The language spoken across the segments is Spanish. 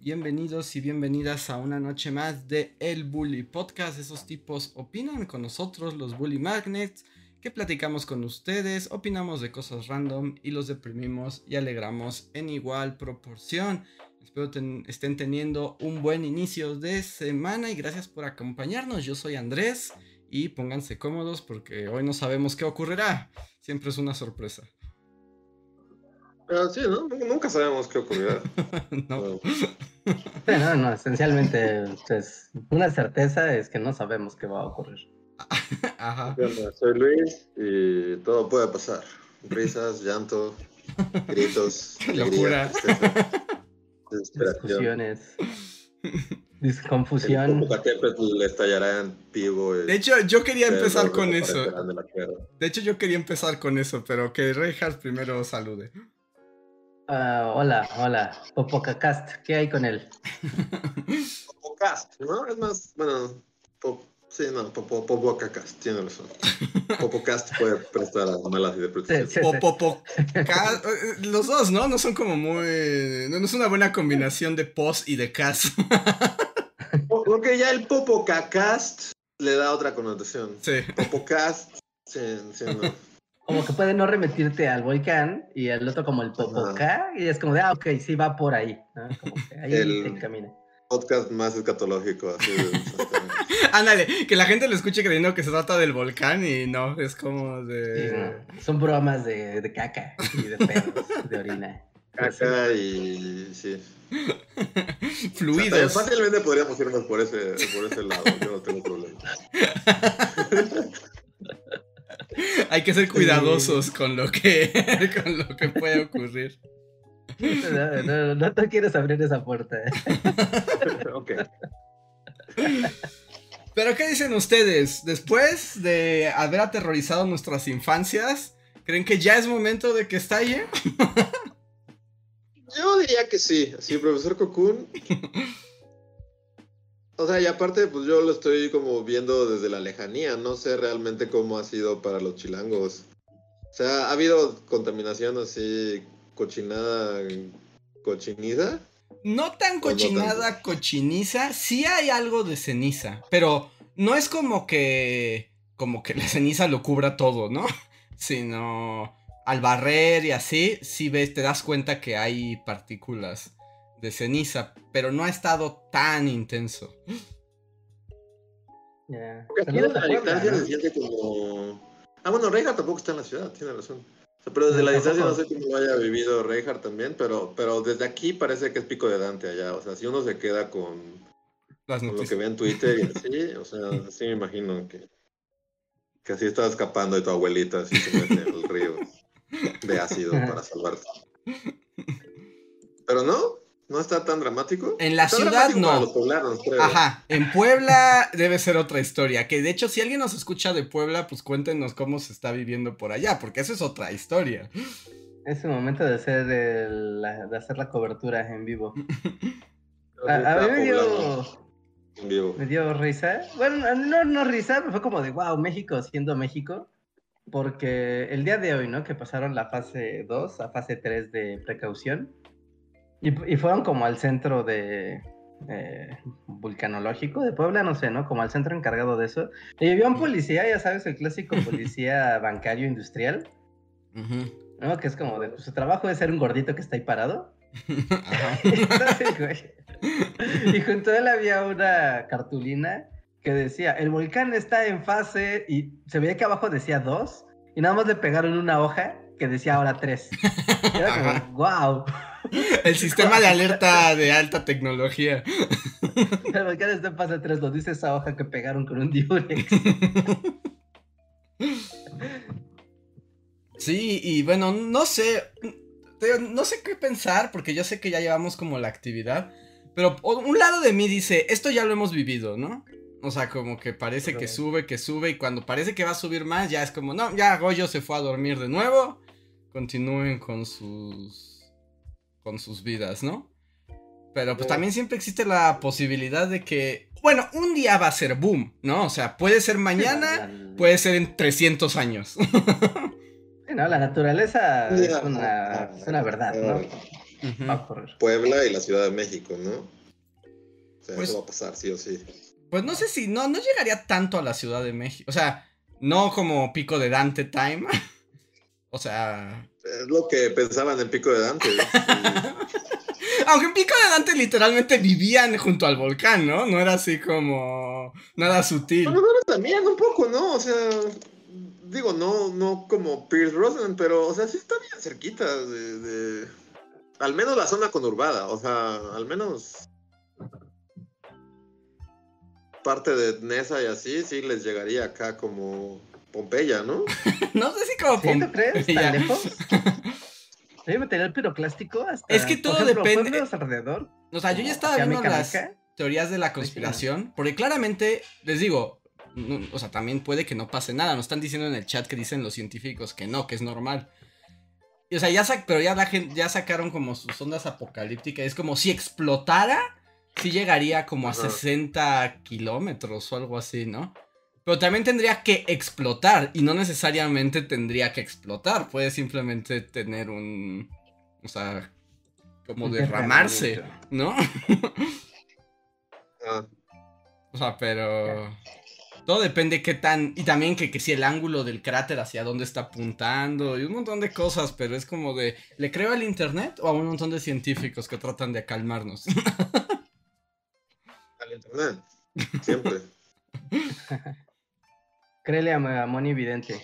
Bienvenidos y bienvenidas a una noche más de El Bully Podcast. Esos tipos opinan con nosotros, los Bully Magnets, que platicamos con ustedes, opinamos de cosas random y los deprimimos y alegramos en igual proporción. Espero estén teniendo un buen inicio de semana y gracias por acompañarnos. Yo soy Andrés y pónganse cómodos porque hoy no sabemos qué ocurrirá. Siempre es una sorpresa. Pero sí, ¿no? Nunca sabemos qué ocurrirá. no. no, no, esencialmente, pues, una certeza es que no sabemos qué va a ocurrir. Ajá. Soy Luis y todo puede pasar. Risas, llanto, gritos, locura, discusiones, disconfusión. El estallará en vivo. De hecho, yo quería empezar con eso. De hecho, yo quería empezar con eso, pero que Reinhardt primero salude. Uh, hola, hola. Popocast, ¿qué hay con él? Popocast, ¿no? Es más, bueno, pop, sí, no, Popocast, tiene razón. Popocast puede prestar a malas interpretaciones. Sí, Popocast, los dos, ¿no? No son como muy. No, es una buena combinación de post y de cast. Porque ya el Popocast le da otra connotación. Sí. Popocast, sí, sí, no como que puede no remitirte al volcán y el otro como el Popocá y es como de, ah, ok, sí va por ahí, Como que ahí el se encamina. Podcast más escatológico, así Ándale, que la gente lo escuche creyendo que se trata del volcán y no, es como de... Son bromas de, de, caca y de perros, de orina. Caca y... sí. Fluidos. fácilmente podríamos irnos por ese, por ese lado, yo no tengo problema. Hay que ser cuidadosos con lo que, con lo que puede ocurrir. No, no, te quieres abrir esa puerta. ¿eh? ok. Pero ¿qué dicen ustedes? Después de haber aterrorizado nuestras infancias, ¿creen que ya es momento de que estalle? Yo diría que sí. Sí, profesor Cocoon o sea, y aparte, pues yo lo estoy como viendo desde la lejanía. No sé realmente cómo ha sido para los chilangos. O sea, ¿ha habido contaminación así cochinada, cochiniza? No tan cochinada, cochiniza. Sí hay algo de ceniza, pero no es como que como que la ceniza lo cubra todo, ¿no? Sino al barrer y así, sí ves, te das cuenta que hay partículas de ceniza, pero no ha estado tan intenso. Yeah. Porque aquí desde la distancia se siente como. Ah, bueno, Reinhardt tampoco está en la ciudad, tiene razón. pero desde la distancia no sé cómo haya vivido Reinhardt también, pero, pero desde aquí parece que es pico de Dante allá. O sea, si uno se queda con, con lo que ve en Twitter y así, o sea, así me imagino que, que así está escapando de tu abuelita así se mete en el río de ácido para salvarte. Pero no, ¿No está tan dramático? En la ciudad no. Ajá, en Puebla debe ser otra historia. Que de hecho, si alguien nos escucha de Puebla, pues cuéntenos cómo se está viviendo por allá, porque eso es otra historia. Es el momento de hacer, de hacer la cobertura en vivo. a, mí me dio. Me dio risa. Bueno, no, no risa, pero fue como de wow, México siendo México. Porque el día de hoy, ¿no? Que pasaron la fase 2 a fase 3 de precaución y, fueron como al centro de eh, vulcanológico de Puebla, no sé, ¿no? Como al centro encargado de eso. Y había un policía, ya sabes, el clásico policía bancario industrial. ¿No? Que es como de, pues, su trabajo es ser un gordito que está ahí parado. y junto a él había una cartulina que decía, el volcán está en fase, y se veía que abajo decía dos, y nada más le pegaron una hoja que decía ahora tres. Y era como, wow. El sistema de alerta de alta tecnología. Volcán está en fase 3, lo dice esa hoja que pegaron con un Durex. Sí, y bueno, no sé. No sé qué pensar, porque yo sé que ya llevamos como la actividad. Pero un lado de mí dice, esto ya lo hemos vivido, ¿no? O sea, como que parece que sube, que sube, y cuando parece que va a subir más, ya es como, no, ya Goyo se fue a dormir de nuevo. Continúen con sus. Con sus vidas, ¿no? Pero pues también siempre existe la posibilidad de que. Bueno, un día va a ser boom, ¿no? O sea, puede ser mañana, puede ser en 300 años. no, la naturaleza es una, es una verdad, ¿no? Puebla y la Ciudad de México, ¿no? O sea, pues eso va a pasar, sí o sí. Pues no sé si, no, no llegaría tanto a la Ciudad de México. O sea, no como pico de Dante Time. o sea. Es lo que pensaban en pico de Dante. Aunque en pico de Dante literalmente vivían junto al volcán, ¿no? No era así como. nada sutil. Bueno, también un poco, ¿no? O sea. Digo, no, no como Pierce Brosnan, pero, o sea, sí está bien cerquita de, de... Al menos la zona conurbada, o sea, al menos parte de Nesa y así, sí les llegaría acá como Pompeya, ¿no? no sé si como Pompeya. crees? ¿Tan lejos? ¿Hay material piroclástico hasta, Es que todo depende. alrededor? O sea, yo ya estaba viendo las teorías de la conspiración, porque claramente, les digo, o sea, también puede que no pase nada. Nos están diciendo en el chat que dicen los científicos que no, que es normal. Y, o sea, ya pero ya la gente, ya sacaron como sus ondas apocalípticas. Es como si explotara sí llegaría como a 60 kilómetros o algo así, ¿no? Pero también tendría que explotar y no necesariamente tendría que explotar, puede simplemente tener un... O sea, como derramarse, ¿no? Ah. O sea, pero... Todo depende qué tan... Y también que, que si el ángulo del cráter hacia dónde está apuntando y un montón de cosas, pero es como de... ¿Le creo al internet o a un montón de científicos que tratan de calmarnos? internet. Siempre. Créele a, Moni Vidente.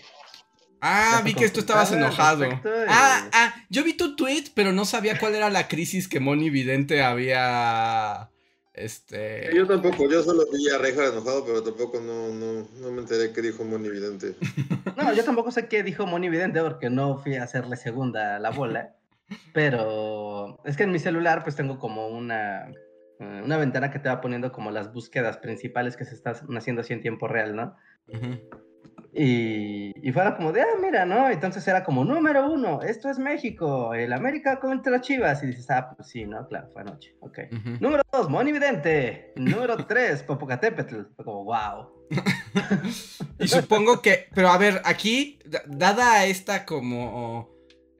Ah, vi que tú estabas enojado. Ah, ah, yo vi tu tweet, pero no sabía cuál era la crisis que Moni Vidente había. Este. Yo tampoco, yo solo vi a Reja enojado, pero tampoco no, no, no me enteré qué dijo Moni Vidente. No, yo tampoco sé qué dijo Moni Vidente porque no fui a hacerle segunda la bola. Pero es que en mi celular pues tengo como una una ventana que te va poniendo como las búsquedas principales que se están haciendo así en tiempo real, ¿no? y, y, fuera como de, ah, mira, ¿no? Entonces era como, número uno, esto es México, el América contra Chivas. Y dices, ah, pues sí, ¿no? Claro, fue anoche, ok. Número dos, Moni Vidente. Número tres, Popocatépetl. Fue como, wow. y supongo que, pero a ver, aquí, dada esta como,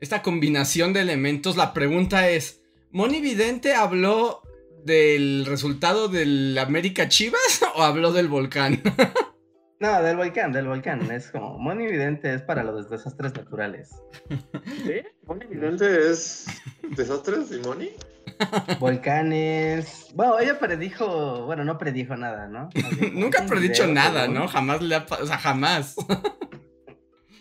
esta combinación de elementos, la pregunta es, ¿Moni Vidente habló del resultado del América Chivas o habló del volcán? no, del volcán, del volcán. Es como, Moni Vidente es para los desastres naturales. ¿Sí? ¿Moni Vidente es desastres y Moni? Volcanes. Bueno, ella predijo, bueno, no predijo nada, ¿no? Nunca ha predicho nada, ¿no? Jamás le ha, o sea, jamás.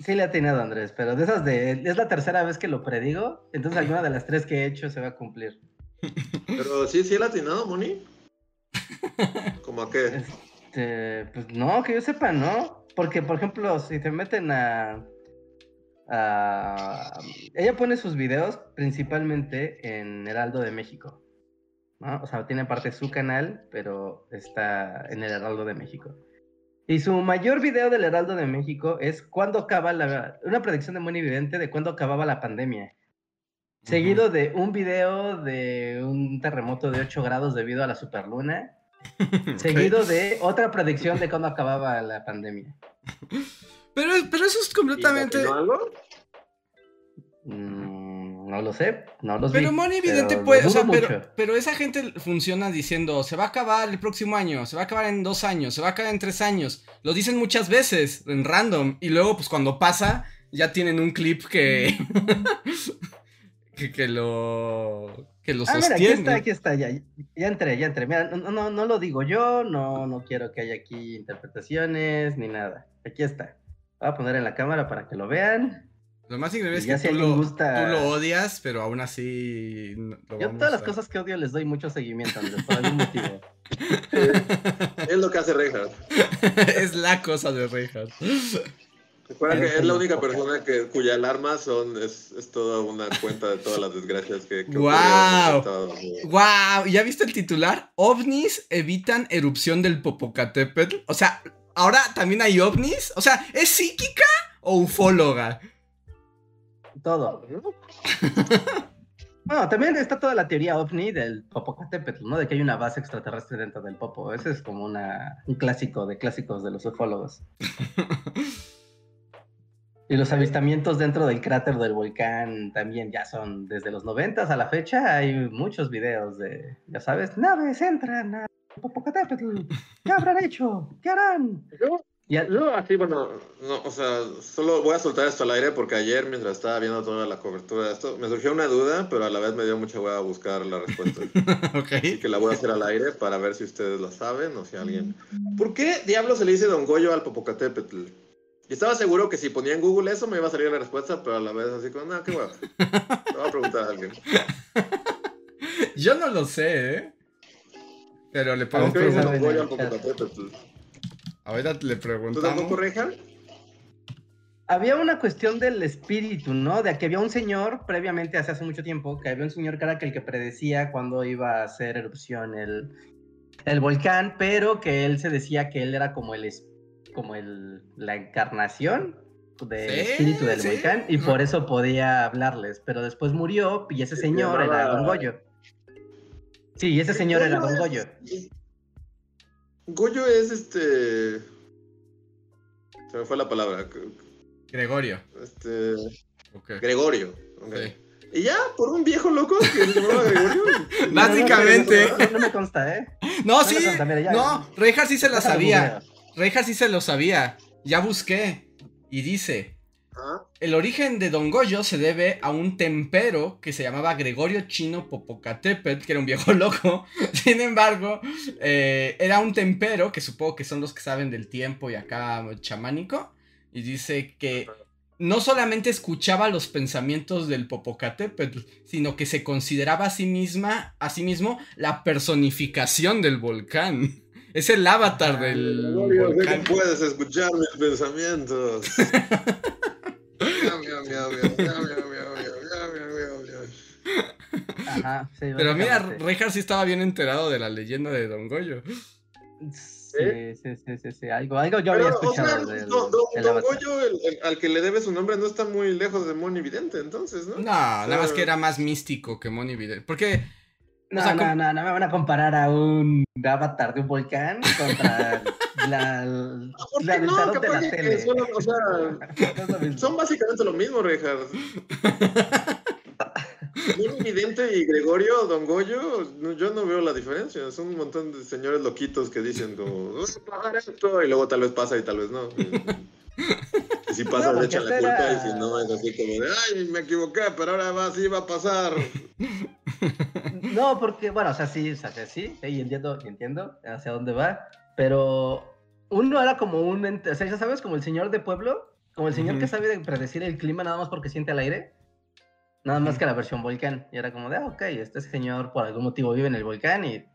Sí le ha tenido Andrés, pero de esas de, es la tercera vez que lo predigo, entonces alguna de las tres que he hecho se va a cumplir. Pero sí, sí el atinado, Moni. ¿Cómo a qué? Este, pues no, que yo sepa, no. Porque, por ejemplo, si te meten a, Ella pone sus videos principalmente en Heraldo de México. ¿no? O sea, tiene parte su canal, pero está en el Heraldo de México. Y su mayor video del Heraldo de México es cuando acaba la... Una predicción de Moni Evidente de cuándo acababa la pandemia. Seguido de un video de un terremoto de 8 grados debido a la superluna. Seguido de otra predicción de cuándo acababa la pandemia. Pero, pero eso es completamente. algo? Mm, no lo sé, no lo sé. Pero Moni evidente puede, o sea, pero, pero, esa gente funciona diciendo, se va a acabar el próximo año, se va a acabar en dos años, se va a acabar en tres años. Lo dicen muchas veces, en random, y luego pues cuando pasa, ya tienen un clip que... que, que lo que lo ah, Mira, aquí está, aquí está, ya, ya entré, ya entré. Mira, no, no, no lo digo yo, no, no quiero que haya aquí interpretaciones ni nada. Aquí está. Voy a poner en la cámara para que lo vean. Lo más increíble es que tú, lo, gusta... tú, lo, odias, pero aún así. yo todas las cosas que odio les doy mucho seguimiento, Andrés, por algún motivo. es lo que hace Reinhardt. es la cosa de Reinhardt. Recuerda que es la única persona que, cuya alarma son, es, es, toda una cuenta de todas las desgracias que... que ¡Wow! ¡Wow! ¿Ya viste el titular? OVNIs evitan erupción del Popocatépetl. O sea, ahora también hay ovnis. O sea, ¿es psíquica o ufóloga? Todo. Bueno, también está toda la teoría ovni del Popocatépetl, ¿no? De que hay una base extraterrestre dentro del Popo. Ese es como una, un clásico de clásicos de los ufólogos. y los avistamientos dentro del cráter del volcán también ya son desde los noventas a la fecha. Hay muchos videos de, ya sabes, naves entran a Popocatépetl. ¿Qué habrán hecho? ¿Qué harán? Yo así, bueno, no, o sea, solo voy a soltar esto al aire porque ayer, mientras estaba viendo toda la cobertura de esto, me surgió una duda, pero a la vez me dio mucha hueá buscar la respuesta. ok. Así que la voy a hacer al aire para ver si ustedes la saben o si alguien... ¿Por qué diablo se le dice Don Goyo al Popocatépetl? Y estaba seguro que si ponía en Google eso me iba a salir la respuesta, pero a la vez así como, no, qué hueá. Lo voy a preguntar a alguien. Yo no lo sé, ¿eh? Pero le pongo preguntar. Ahorita le preguntamos. ¿Tú tampoco, Había una cuestión del espíritu, ¿no? De que había un señor, previamente, hace, hace mucho tiempo, que había un señor que era el que predecía cuándo iba a hacer erupción el, el volcán, pero que él se decía que él era como el como el, la encarnación del espíritu del volcán y por eso podía hablarles, pero después murió y ese señor era Don Goyo. Sí, ese señor era Don Goyo. Goyo es este. Se me fue la palabra. Gregorio. Este. Gregorio. Y ya, por un viejo loco que se llamaba Gregorio. Básicamente. No, me consta, ¿eh? No, sí. no, Reja sí se la sabía. Reja sí se lo sabía. Ya busqué. Y dice: el origen de Don Goyo se debe a un tempero que se llamaba Gregorio Chino Popocatépetl, que era un viejo loco. Sin embargo, eh, era un tempero que supongo que son los que saben del tiempo y acá chamánico. Y dice que no solamente escuchaba los pensamientos del Popocatépetl, sino que se consideraba a sí misma, a sí mismo, la personificación del volcán. Es el avatar del volcán. puedes escuchar mis pensamientos. Pero mira, Rejar sí estaba bien enterado de la leyenda de Don Goyo. Sí, sí, sí, sí, Algo, algo yo había escuchado. don, Goyo, al que le debe su nombre, no está muy lejos de Moni Vidente, entonces, ¿no? No, nada más que era más místico que Moni Vidente. Porque no, no, no, no me van a comparar a un avatar de un volcán contra la, la del no, de la tele. Son, o sea, son básicamente lo mismo, Richard. Un Vidente y Gregorio, Don Goyo, yo no veo la diferencia. Son un montón de señores loquitos que dicen como, pagar esto, y luego tal vez pasa y tal vez no. Y si pasa, le echan la culpa, y si no, es así como de, ay, me equivoqué, pero ahora va, sí va a pasar. No, porque, bueno, o sea, sí, o sea, sí, sí, entiendo, entiendo hacia dónde va, pero uno era como un, o sea, ya sabes, como el señor de pueblo, como el señor que sabe predecir el clima nada más porque siente el aire, nada más que la versión volcán, y era como de, ah, ok, este señor por algún motivo vive en el volcán y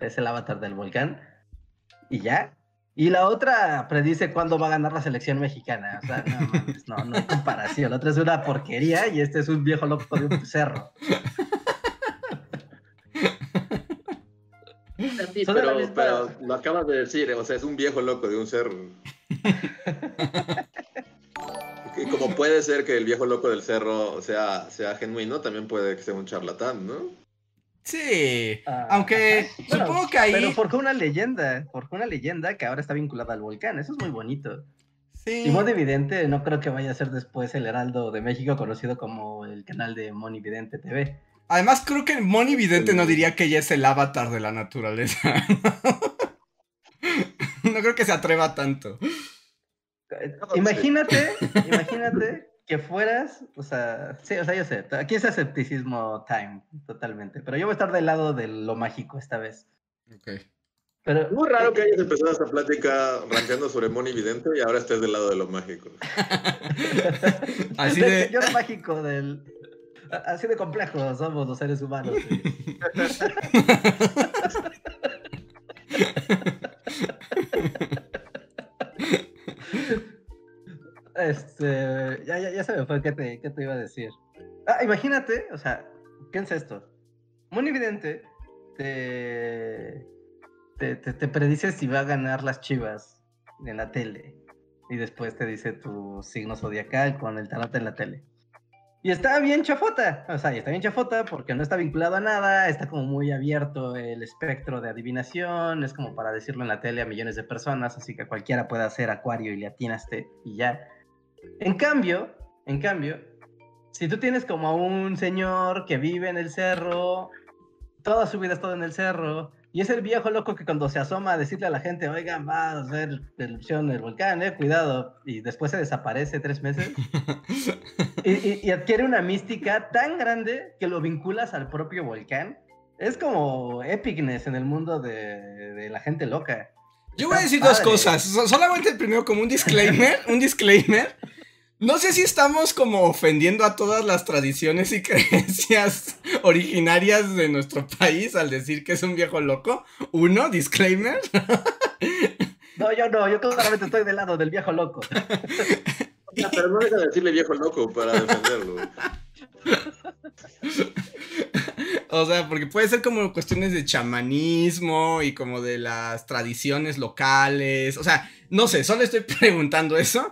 es el avatar del volcán, y ya. Y la otra predice cuándo va a ganar la selección mexicana. O sea, no, no, no hay comparación. La otra es una porquería y este es un viejo loco de un cerro. pero, lo acabas de decir, o sea, es un viejo loco de un cerro. y como puede ser que el viejo loco del cerro sea, sea genuino, también puede que sea un charlatán, ¿no? Sí, ah, aunque supongo que ahí... Pero porque una leyenda, porque una leyenda que ahora está vinculada al volcán, eso es muy bonito. Sí. Y modo evidente, no creo que vaya a ser después el Heraldo de México, conocido como el canal de Moni Vidente TV. Además, creo que Moni Vidente no diría que ella es el avatar de la naturaleza. no creo que se atreva tanto. Imagínate, imagínate que fueras, o sea, sí, o sea, yo sé, aquí es escepticismo time, totalmente, pero yo voy a estar del lado de lo mágico esta vez. Ok. Pero, Muy raro que hayas empezado esta plática rankeando sobre Moni Vidente y ahora estés del lado de lo mágico. Así de... Yo lo mágico del, Así de complejos somos los seres humanos. ya se me fue qué te, qué te iba a decir. Ah, imagínate, o sea, piensa esto. Muy evidente te, te, te, predice si va a ganar las chivas en la tele. Y después te dice tu signo zodiacal con el tarot en la tele. Y está bien chafota, o sea, está bien chafota porque no está vinculado a nada, está como muy abierto el espectro de adivinación, es como para decirlo en la tele a millones de personas, así que cualquiera puede hacer acuario y le atinaste y ya. En cambio, en cambio, si tú tienes como a un señor que vive en el cerro, toda su vida ha estado en el cerro, y es el viejo loco que cuando se asoma a decirle a la gente, oigan, va a hacer erupción del volcán, eh, cuidado, y después se desaparece tres meses, y, adquiere una mística tan grande que lo vinculas al propio volcán. Es como epicness en el mundo de, la gente loca. Yo voy a decir dos cosas, solamente el primero como un disclaimer, un disclaimer. No sé si estamos como ofendiendo a todas las tradiciones y creencias originarias de nuestro país al decir que es un viejo loco. Uno, disclaimer. No, yo no, yo claramente estoy del lado del viejo loco. Pero no deja de decirle viejo loco para defenderlo. O sea, porque puede ser como cuestiones de chamanismo y como de las tradiciones locales. O sea, no sé, solo estoy preguntando eso.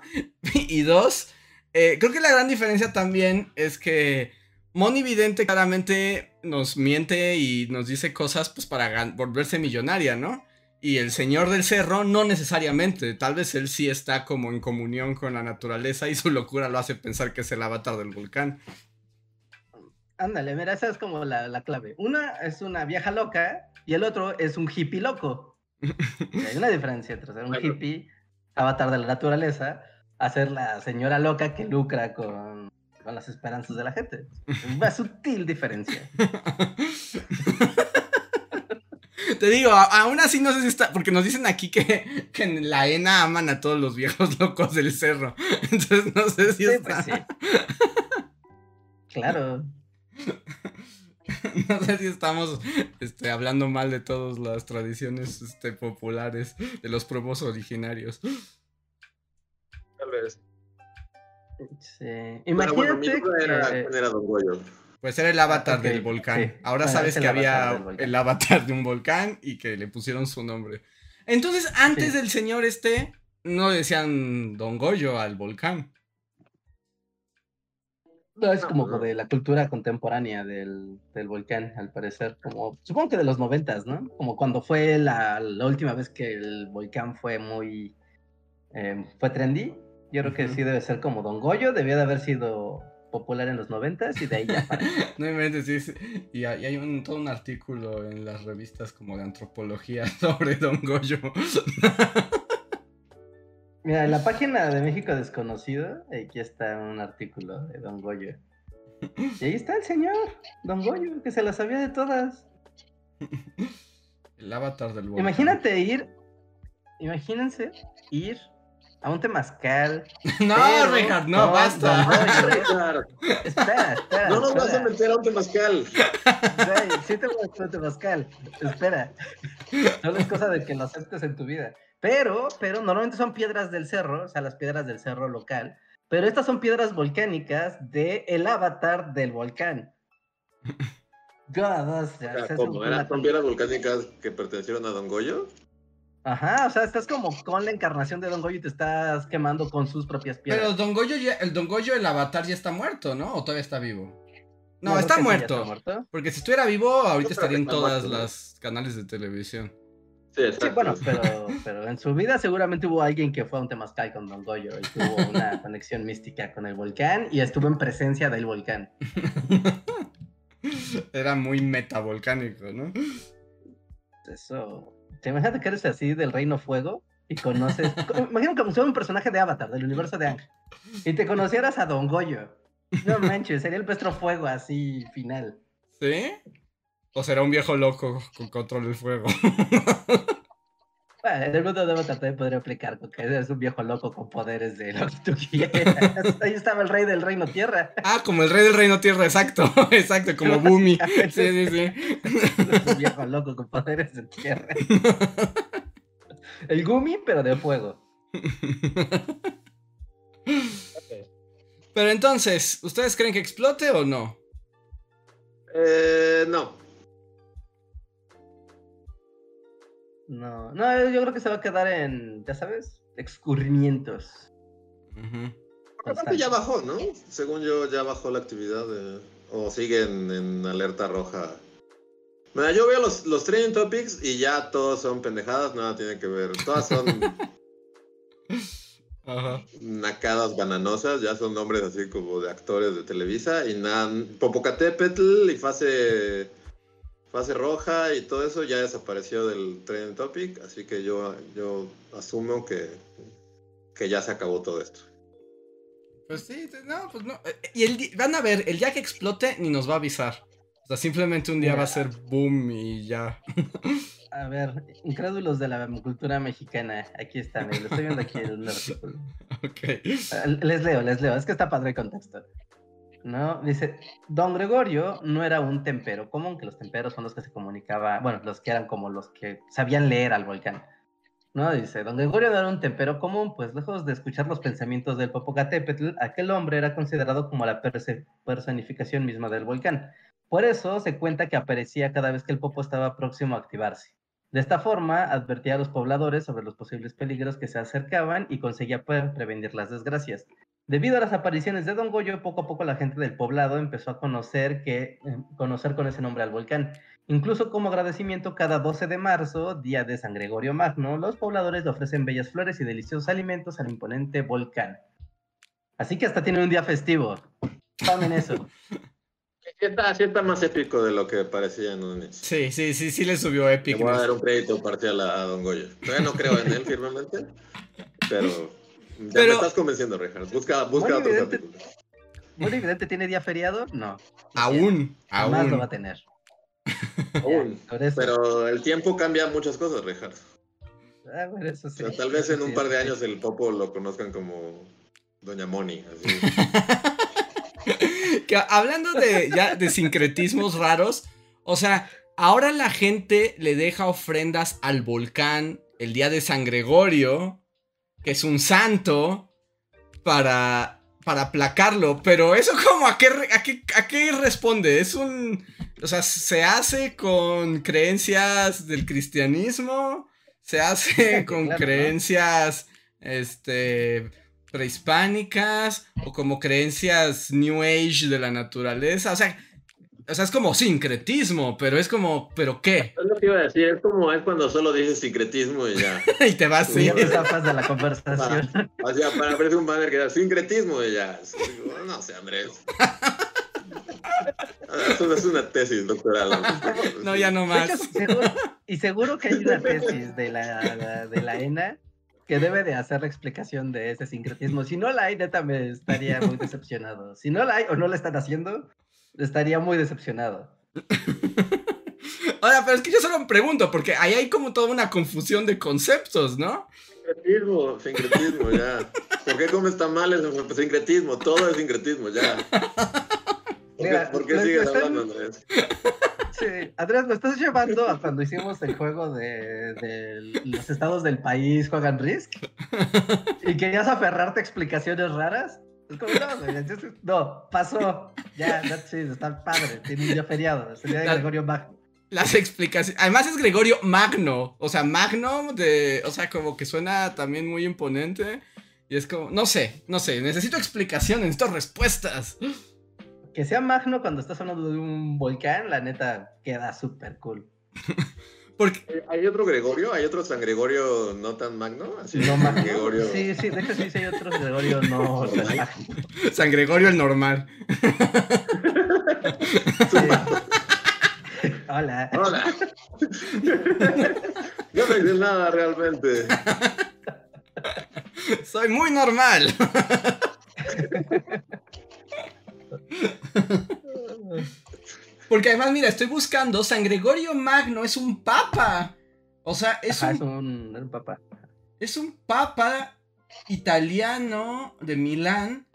Y dos, eh, creo que la gran diferencia también es que Moni Vidente claramente nos miente y nos dice cosas pues para volverse millonaria, ¿no? Y el señor del cerro no necesariamente, tal vez él sí está como en comunión con la naturaleza y su locura lo hace pensar que es el avatar del volcán. Ándale, mira, esa es como la, la clave. Una es una vieja loca y el otro es un hippie loco. hay una diferencia entre ser un hippie, avatar de la naturaleza, hacer la señora loca que lucra con, las esperanzas de la gente. Una sutil diferencia. Te digo, aún así no sé si está, porque nos dicen aquí que, en la ENA aman a todos los viejos locos del cerro. Entonces no sé si pues está. Claro. No sé si estamos este, hablando mal de todas las tradiciones este, populares, de los pueblos originarios. Tal vez. Sí. Imagínate era, Don Goyo. Pues era el avatar del volcán. Ahora sabes que había el avatar de un volcán y que le pusieron su nombre. Entonces, antes del señor este, no decían Don Goyo al volcán. No, es como de la cultura contemporánea del, volcán, al parecer. Como, supongo que de los noventas, ¿no? Como cuando fue la, última vez que el volcán fue muy. Em, fue trendy. Yo creo que sí debe ser como Don Goyo, debió de haber sido popular en los noventas y de ahí ya para. no inventes, sí. Y hay, hay un, todo un artículo en las revistas como de antropología sobre Don Goyo. Mira, en la página de México Desconocido, aquí está un artículo de Don Goyo. Y ahí está el señor, Don Goyo, que se la sabía de todas. El avatar del volcán. Imagínate ir, imagínense ir a un temazcal. no, Richard, no, basta. espera, espera. No nos vas a meter a un temazcal. sí te voy a meter a un temazcal. Espera. No es cosa de que lo aceptes en tu vida. Pero, pero normalmente son piedras del cerro, o sea, las piedras del cerro local. Pero estas son piedras volcánicas de el avatar del volcán. God, o sea, ¿Cómo? ¿Son piedras volcánicas que pertenecieron a Don Goyo? Ajá, o sea, estás como con la encarnación de Don Goyo y te estás quemando con sus propias piedras. Pero Don Goyo ya, el Don Goyo, el avatar ya está muerto, ¿no? ¿O todavía está vivo? No, está, muerto, Porque si estuviera vivo, ahorita estaría en todas las canales de televisión. Sí, bueno, pero, pero en su vida seguramente hubo alguien que fue a un Temazcal con Don Goyo y tuvo una conexión mística con el volcán y estuvo en presencia del volcán. Era muy metavolcánico, ¿no? Eso, ¿Te imaginas que eres así del Reino Fuego y conoces. imagino que soy un personaje de Avatar, del universo de Ang. Y te conocieras a Don Goyo. No manches, sería el Pestro Fuego así final. ¿Sí? ¿O será un viejo loco con control del fuego? Bueno, en el mundo de Avatar también podría aplicar, porque eres un viejo loco con poderes de lo que tú quieras. Ahí estaba el rey del reino tierra. Ah, como el rey del reino tierra, exacto, exacto, como Bumi. Sí, sí, sí. un viejo loco con poderes de tierra. El Gumi, pero de fuego. Pero entonces, ¿ustedes creen que explote o no? Eh, no. No, no, yo creo que se va a quedar en, ya sabes, excurrimientos. Aparte ya bajó, ¿no? Según yo, ya bajó la actividad o siguen en alerta roja. Mira, yo veo los, los trending topics y ya todos son pendejadas, nada tiene que ver. Todas son nacadas bananosas, ya son nombres así como de actores de Televisa y nada, Popocatépetl y fase fase roja y todo eso ya desapareció del trending topic, así que yo, yo asumo que, que ya se acabó todo esto. Pues sí, no, pues no. Eh, y el, van a ver, el día que explote ni nos va a avisar. O sea, simplemente un día va a ser boom y ya. A ver, incrédulos de la cultura mexicana. Aquí están, lo estoy viendo aquí en el artículo. Ok. Ah, les leo, les leo. Es que está padre el contexto. ¿No? Dice, don Gregorio no era un tempero común, que los temperos son los que se comunicaba, bueno, los que eran como los que sabían leer al volcán. ¿no? Dice, don Gregorio no era un tempero común, pues lejos de escuchar los pensamientos del Popocatépetl, aquel hombre era considerado como la personificación misma del volcán. Por eso se cuenta que aparecía cada vez que el Popo estaba próximo a activarse. De esta forma, advertía a los pobladores sobre los posibles peligros que se acercaban y conseguía prevenir las desgracias. Debido a las apariciones de Don Goyo, poco a poco la gente del poblado empezó a conocer, que, eh, conocer con ese nombre al volcán. Incluso como agradecimiento, cada 12 de marzo, día de San Gregorio Magno, los pobladores le ofrecen bellas flores y deliciosos alimentos al imponente volcán. Así que hasta tiene un día festivo. Tomen eso. Está, sí está más épico de lo que parecía en un Sí, sí, sí, sí le subió épico. Le voy a dar un crédito parcial a, Don Goyo. Todavía no creo en él firmemente, pero ya pero... me estás convenciendo, Rejas. Busca, busca otro capítulo. Muy evidente, ¿tiene día feriado? No. Aún, aún. Más lo va a tener. Aún. Pero el tiempo cambia muchas cosas, Rejas. Ah, bueno, eso sí. tal vez en un par de años el Popo lo conozcan como Doña Moni. Así. que hablando de, ya, de sincretismos raros, o sea, ahora la gente le deja ofrendas al volcán el día de San Gregorio, que es un santo, para, para aplacarlo. Pero eso como, ¿a qué, a, qué, responde? Es un... O sea, se hace con creencias del cristianismo, se hace con creencias, este, prehispánicas o como creencias New Age de la naturaleza. O sea, o sea, es como sincretismo, pero es como, ¿pero qué? Es lo que iba a decir, es como es cuando solo dices sincretismo y ya. y te vas, sí. Ya te de la conversación. o sea, para ver un banner que da sincretismo y ya. No sé, Andrés. Eso es una tesis doctoral. No, ya no más. y seguro que hay una tesis de la, de la ENA que debe de hacer la explicación de ese sincretismo. Si no la hay, neta, me estaría muy decepcionado. Si no la hay o no la están haciendo, estaría muy decepcionado. Ahora, pero es que yo solo me pregunto, porque ahí hay como toda una confusión de conceptos, ¿no? Sincretismo, sincretismo, ya. ¿Por qué comes tamales? Sincretismo, todo es sincretismo, ya. ¿Por qué, sigues hablando, Andrés? Andrés, ¿lo estás llevando a cuando hicimos el juego de, los estados del país juegan Risk? ¿Y querías aferrarte a explicaciones raras? Es como, no, no, pasó. Ya, that's it, está padre. Tiene un día feriado. Es el día de Gregorio Magno. Las explicaciones. Además es Gregorio Magno. O sea, Magno de. O sea, como que suena también muy imponente. Y es como. No sé, no sé. Necesito explicaciones, necesito respuestas que sea magno cuando estás hablando de un volcán, la neta queda súper cool. Porque... Eh, ¿Hay otro Gregorio? ¿Hay otro San Gregorio no tan magno? Así no magno. Gregorio... Sí, sí, de hecho sí, sí hay otro Gregorio no tan magno. San Gregorio el normal. Hola. Hola. Yo no hice nada realmente. Soy muy normal. Porque además, mira, estoy buscando, San Gregorio Magno es un papa. O sea, es, un, papa. Es un papa italiano de Milán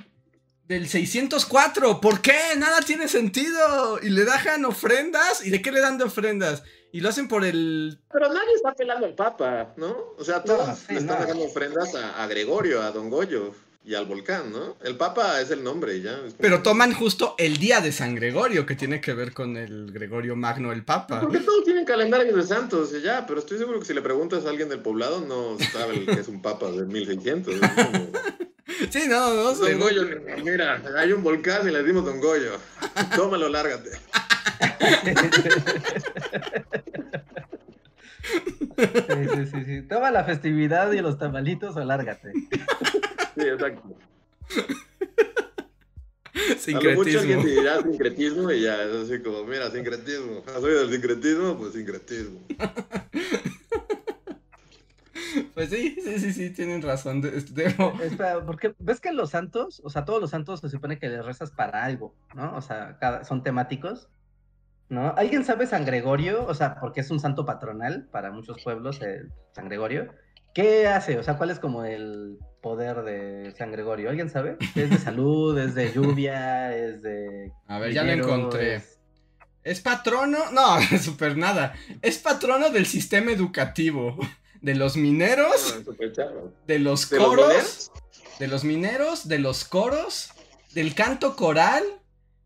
del 604. ¿Por qué? Nada tiene sentido. Y le dejan ofrendas. ¿Y de qué le dan de ofrendas? Y lo hacen por el. Pero nadie está pelando al Papa, ¿no? O sea, todos le están dando ofrendas a, a, Gregorio, a Don Goyo. Y al volcán, ¿no? El Papa es el nombre y ya. Pero toman justo el día de San Gregorio, que tiene que ver con el Gregorio Magno, el Papa. Porque todos tienen calendario de santos y ya, pero estoy seguro que si le preguntas a alguien del poblado no sabe que es un Papa de 1600. Sí, no, no. Don Goyo, mira, hay un volcán y le dimos Don Goyo. Tómalo, lárgate. Sí, sí, sí, sí. Toma la festividad y los tamalitos o lárgate. Sí, exacto. Sincretismo. Mucha gente dirá sincretismo y ya, es así como, mira, sincretismo. ¿Has oído del sincretismo? Pues sincretismo. Pues sí, sí, sí, sí, tienen razón. Espera, porque ves que los santos, o sea, todos los santos se supone que les rezas para algo, ¿no? O sea, cada, son temáticos, ¿no? ¿Alguien sabe San Gregorio? O sea, porque es un santo patronal para muchos pueblos, San Gregorio. ¿Qué hace? O sea, ¿cuál es como el poder de San Gregorio? ¿Alguien sabe? ¿Es de salud? ¿Es de lluvia? ¿Es de... A ver, ya lo encontré. Es... patrono? No, súper nada. Es patrono del sistema educativo. De los mineros. de los coros. de los mineros, de los coros. Del canto coral.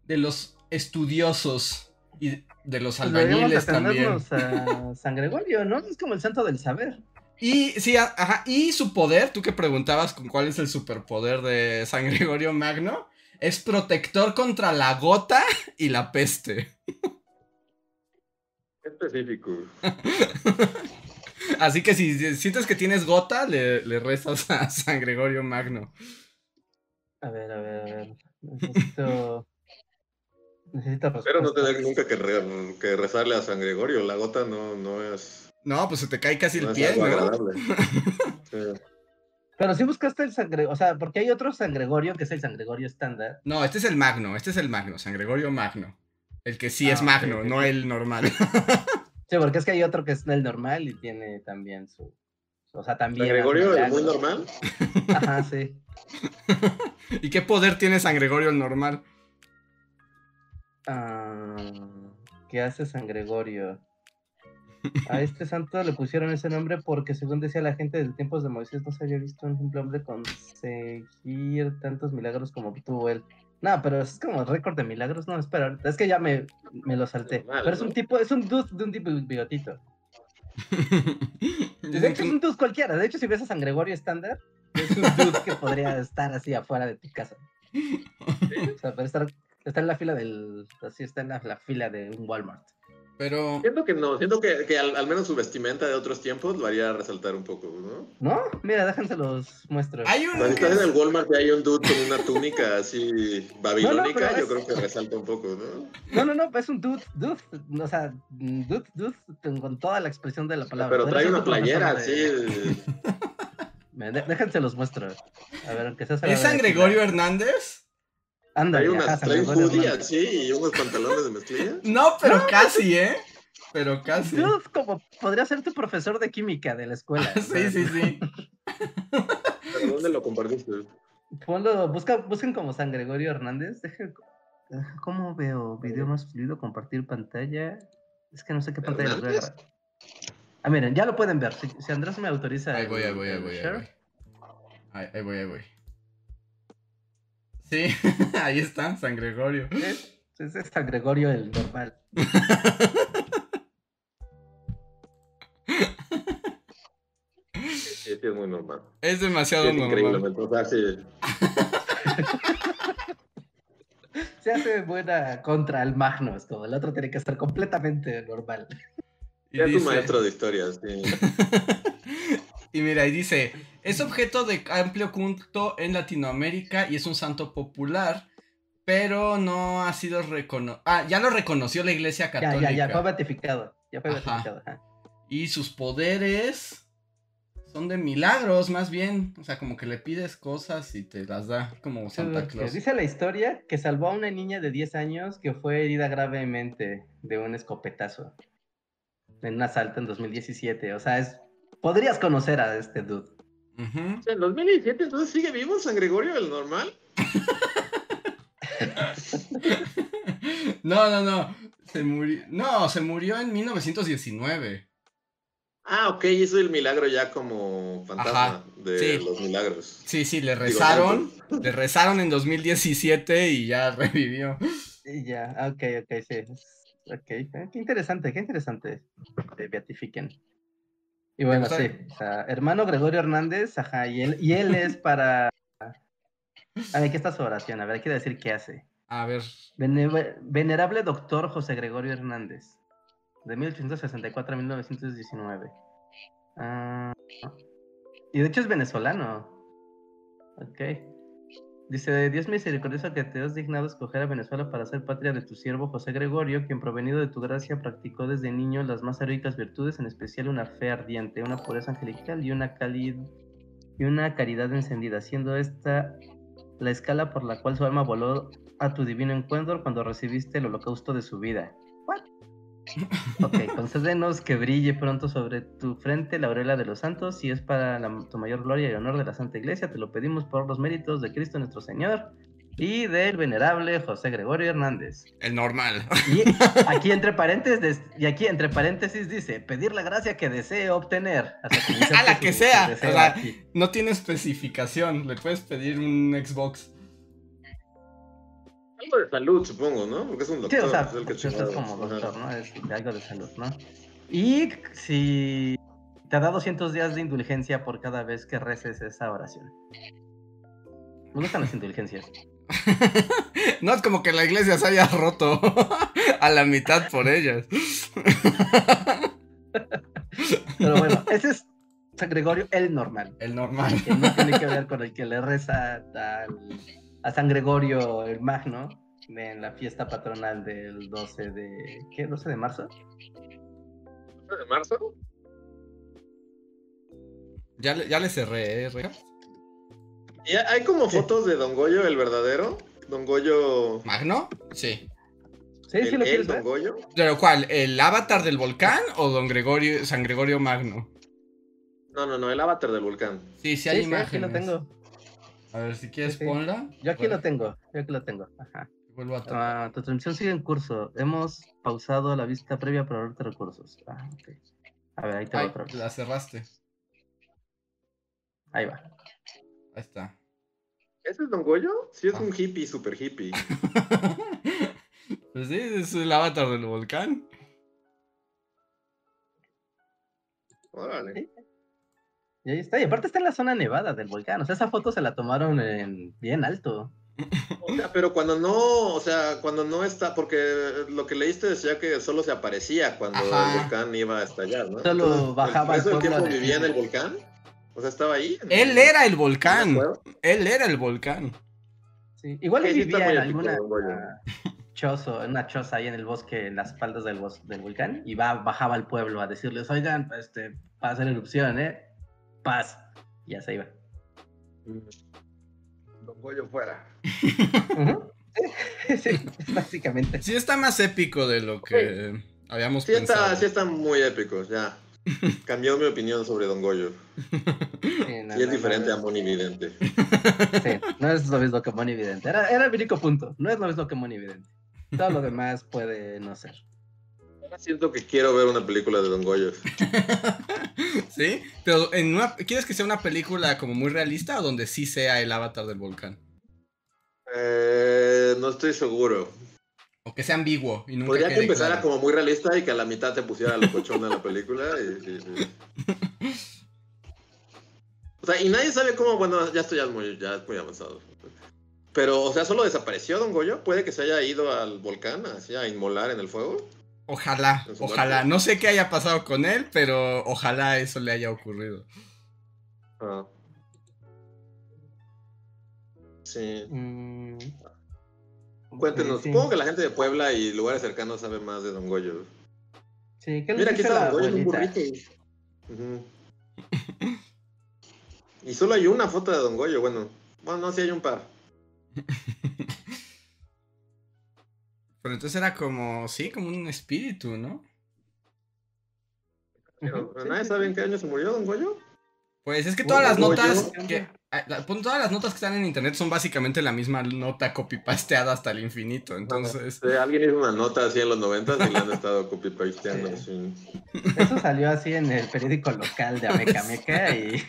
De los estudiosos. Y de los pues albañiles también. A San Gregorio, ¿no? Es como el santo del saber. Y sí, ajá, y su poder, tú que preguntabas con cuál es el superpoder de San Gregorio Magno, es protector contra la gota y la peste. Específico. Así que si sientes que tienes gota, le, le rezas a San Gregorio Magno. A ver, a ver, a ver. Necesito. Necesito Pero no tener nunca que, que rezarle a San Gregorio. La gota no, no es no, pues se te cae casi el pie, ¿no? Pero si buscaste el San Gregorio, o sea, porque hay otro San Gregorio que es el San Gregorio estándar. No, este es el Magno, este es el Magno, San Gregorio Magno. El que sí es ah, Magno, no el normal. Sí, porque es que hay otro que es el normal y tiene también su. O sea, también. ¿San Gregorio el muy normal? Ajá, sí. ¿Y qué poder tiene San Gregorio el normal? Ah, ¿Qué hace San Gregorio? A este santo le pusieron ese nombre porque, según decía la gente desde tiempos de Moisés, no se había visto un simple hombre conseguir tantos milagros como tuvo él. No, pero es como récord de milagros. No, espera, es que ya me, me lo salté. pero es un tipo, es un dude de un tipo bigotito. De hecho, es un dude cualquiera. De hecho, si ves a San Gregorio estándar, es un dude que podría estar así afuera de tu casa. O sea, para estar, está en la fila del. Así está en la fila de un Walmart. Pero. Siento que no, siento que, que al, menos su vestimenta de otros tiempos lo haría resaltar un poco, ¿no? No, mira, déjense los muestro. Hay un. Cuando estás en el Walmart y hay un dude con una túnica así babilónica, yo creo que resalta un poco, ¿no? No, no, no, es un dude, dude, o sea, dude, dude, con toda la expresión de la palabra. Pero trae una playera así. Déjense los muestro. A ver, aunque sea. ¿Es San Gregorio Hernández? Anda, hay unas, trae un sí, y unos pantalones de mezclilla. No, pero casi, ¿eh? Pero casi. Dude, como podría ser tu profesor de química de la escuela. sí, sí, sí. ¿Pero dónde lo compartiste? Ponlo, busca, busquen como San Gregorio Hernández. Deje, ¿Cómo veo? Video más fluido, compartir pantalla. Es que no sé qué pantalla les voy a agarrar. Ah, miren, ya lo pueden ver. Si, Andrés me autoriza. Ahí voy, ahí voy, ahí voy. Ahí voy. Ahí voy, ahí voy. Sí, ahí está, San Gregorio. Es, es San Gregorio el normal. Sí, es muy normal. Es demasiado normal. Se hace buena contra el Magno, es como el otro tiene que ser completamente normal. Y es un maestro de historias, sí. y mira, y dice, es objeto de amplio culto en Latinoamérica y es un santo popular, pero no ha sido reconocido. Ah, ya lo reconoció la Iglesia Católica. Ya, ya, ya, fue beatificado. Ya fue beatificado. Y sus poderes son de milagros, más bien. O sea, como que le pides cosas y te las da, como Santa Claus. Dice la historia que salvó a una niña de 10 años que fue herida gravemente de un escopetazo en un asalto en 2017. O sea, es podrías conocer a este dude. En 2017 entonces sigue vivo San Gregorio el normal. no, no, no. Se murió. No, se murió en 1919. Ah, ok, hizo el milagro ya como fantasma de los milagros. Sí, sí, le rezaron, le rezaron en 2017 y ya revivió. Y ya, ok, ok, sí. Ok, eh, qué interesante, qué interesante. Te beatifiquen. Y bueno, sí, o sea, hermano Gregorio Hernández, ajá, y él, y él es para... A ver, ¿qué está su oración? A ver, quiere decir qué hace. A ver. Venerable doctor José Gregorio Hernández, de 1864 a 1919. Ah, y de hecho es venezolano. Ok. Dice, Dios misericordioso que te has dignado escoger a Venezuela para ser patria de tu siervo José Gregorio, quien provenido de tu gracia practicó desde niño las más heroicas virtudes, en especial una fe ardiente, una pureza angelical y una, y una caridad encendida, siendo esta la escala por la cual su alma voló a tu divino encuentro cuando recibiste el holocausto de su vida. Ok, concédenos que brille pronto sobre tu frente la aureola de los santos, y es para tu mayor gloria y honor de la Santa Iglesia, te lo pedimos por los méritos de Cristo nuestro Señor y del venerable José Gregorio Hernández. El normal. Y aquí entre paréntesis, y aquí entre paréntesis dice, pedir la gracia que desee obtener. a la que sea. no tiene especificación, le puedes pedir un Xbox. Algo de salud, supongo, ¿no? Porque es un doctor. Sí, o sea, es, el que es como doctor, ¿no? Es algo de salud, ¿no? Y si te da 200 días de indulgencia por cada vez que reces esa oración. ¿Dónde están las indulgencias? no es como que la iglesia se haya roto a la mitad por ellas. Pero bueno, ese es San Gregorio el normal. El normal. Que no tiene que ver con el que le reza al a San Gregorio el Magno en la fiesta patronal del 12 de. ¿Qué? ¿12 de marzo? ¿12 de marzo? Ya, ya le cerré, ¿eh, ¿Y hay como fotos de Don Goyo, el verdadero? Don Goyo. ¿Magno? Sí. Sí, sí lo Don Goyo. ¿Pero cuál? ¿El avatar del volcán o Don Gregorio, San Gregorio Magno? No, no, no, el avatar del volcán. Sí, sí hay imágenes. Sí, lo tengo. A ver, si quieres ponla. Yo aquí lo tengo, yo aquí lo tengo. Ajá. Vuelvo a ah, tu transmisión sigue en curso. Hemos pausado la vista previa para ahorita recursos. Ah, ok. A ver, ahí te otra vez. La cerraste. Ahí va. Ahí está. ¿Ese es Don Goyo? Sí, es ah. un hippie, super hippie. pues sí, es el avatar del volcán. Órale. Y ahí está. Y aparte está en la zona nevada del volcán. O sea, esa foto se la tomaron en bien alto. O sea, pero cuando no, o sea, cuando no está, porque lo que leíste decía que solo se aparecía cuando el volcán iba a estallar, ¿no? Solo bajaba ¿Eso el tiempo vivía en el volcán? O sea, estaba ahí. Él era el volcán. Él era el volcán. Sí. Igual vivía en alguna chozo, en una choza ahí en el bosque, en las espaldas del, del volcán, y va, bajaba al pueblo a decirles, oigan, este, va a hacer erupción, ¿eh? Paz. Ya se iba. Don Goyo fuera. sí, básicamente. Sí está más épico de lo que habíamos sí pensado. Está, sí está muy épico, ya. Cambió mi opinión sobre Don Goyo. Sí, y es diferente a Moni Vidente. Sí, no es lo mismo que Moni Vidente. Era, era el único punto. No es lo mismo que Moni Vidente. Todo lo demás puede no ser. Siento que quiero ver una película de Don Goyo. ¿Sí? Pero en una, ¿quieres que sea una película como muy realista o donde sí sea el avatar del volcán? Eh, no estoy seguro. O que sea ambiguo. Y Podría que empezara como muy realista y que a la mitad te pusiera la cochona de la película. O sea, y nadie sabe cómo, bueno, ya estoy ya muy, ya muy avanzado. Pero, o sea, solo desapareció Don Goyo. Puede que se haya ido al volcán, así a inmolar en el fuego. Ojalá, ojalá. No sé qué haya pasado con él, pero ojalá eso le haya ocurrido. Ah. Sí. Mm. Cuéntenos, supongo que la gente de Puebla y lugares cercanos sabe más de Don Goyo. Sí, ¿qué Mira, aquí está Don Goyo en un burrito. y solo hay una foto de Don Goyo, bueno. Bueno, no, sí hay un par. Pero entonces era como, sí, como un espíritu, ¿no? Pero, ¿Nadie sabe en qué año se murió Don Goyo? Pues es que todas las notas que todas las notas que están en internet son básicamente la misma nota copy-pasteada hasta el infinito. Entonces. alguien hizo una nota así en los 90 y la han estado copy-pasteando. Eso salió así en el periódico local de Amecameca y,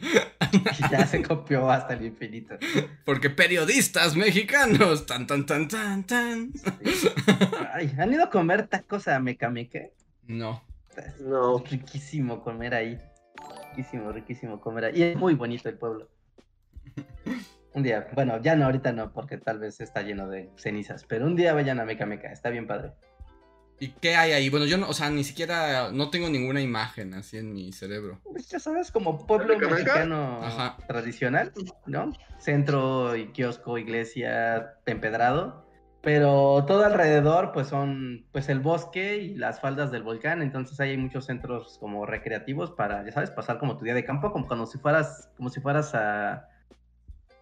ya se copió hasta el infinito. Porque periodistas mexicanos. Tan, tan, tan, tan, tan. ¿Han ido a comer tacos a Amecameca? No. No. riquísimo comer ahí. Riquísimo, riquísimo comer ahí. Y es muy bonito el pueblo. Un día, bueno, ya no, ahorita no, porque tal vez está lleno de cenizas, pero un día vayan a Meca Meca, está bien padre. ¿Y qué hay ahí? Bueno, yo no, o sea, ni siquiera, no tengo ninguna imagen así en mi cerebro. Pues ya sabes, como pueblo mexicano tradicional, ¿no? Centro y kiosco, iglesia, empedrado. Pero todo alrededor, pues son pues el bosque y las faldas del volcán. Entonces hay muchos centros como recreativos para, ya sabes, pasar como tu día de campo, como cuando si fueras, como si fueras a,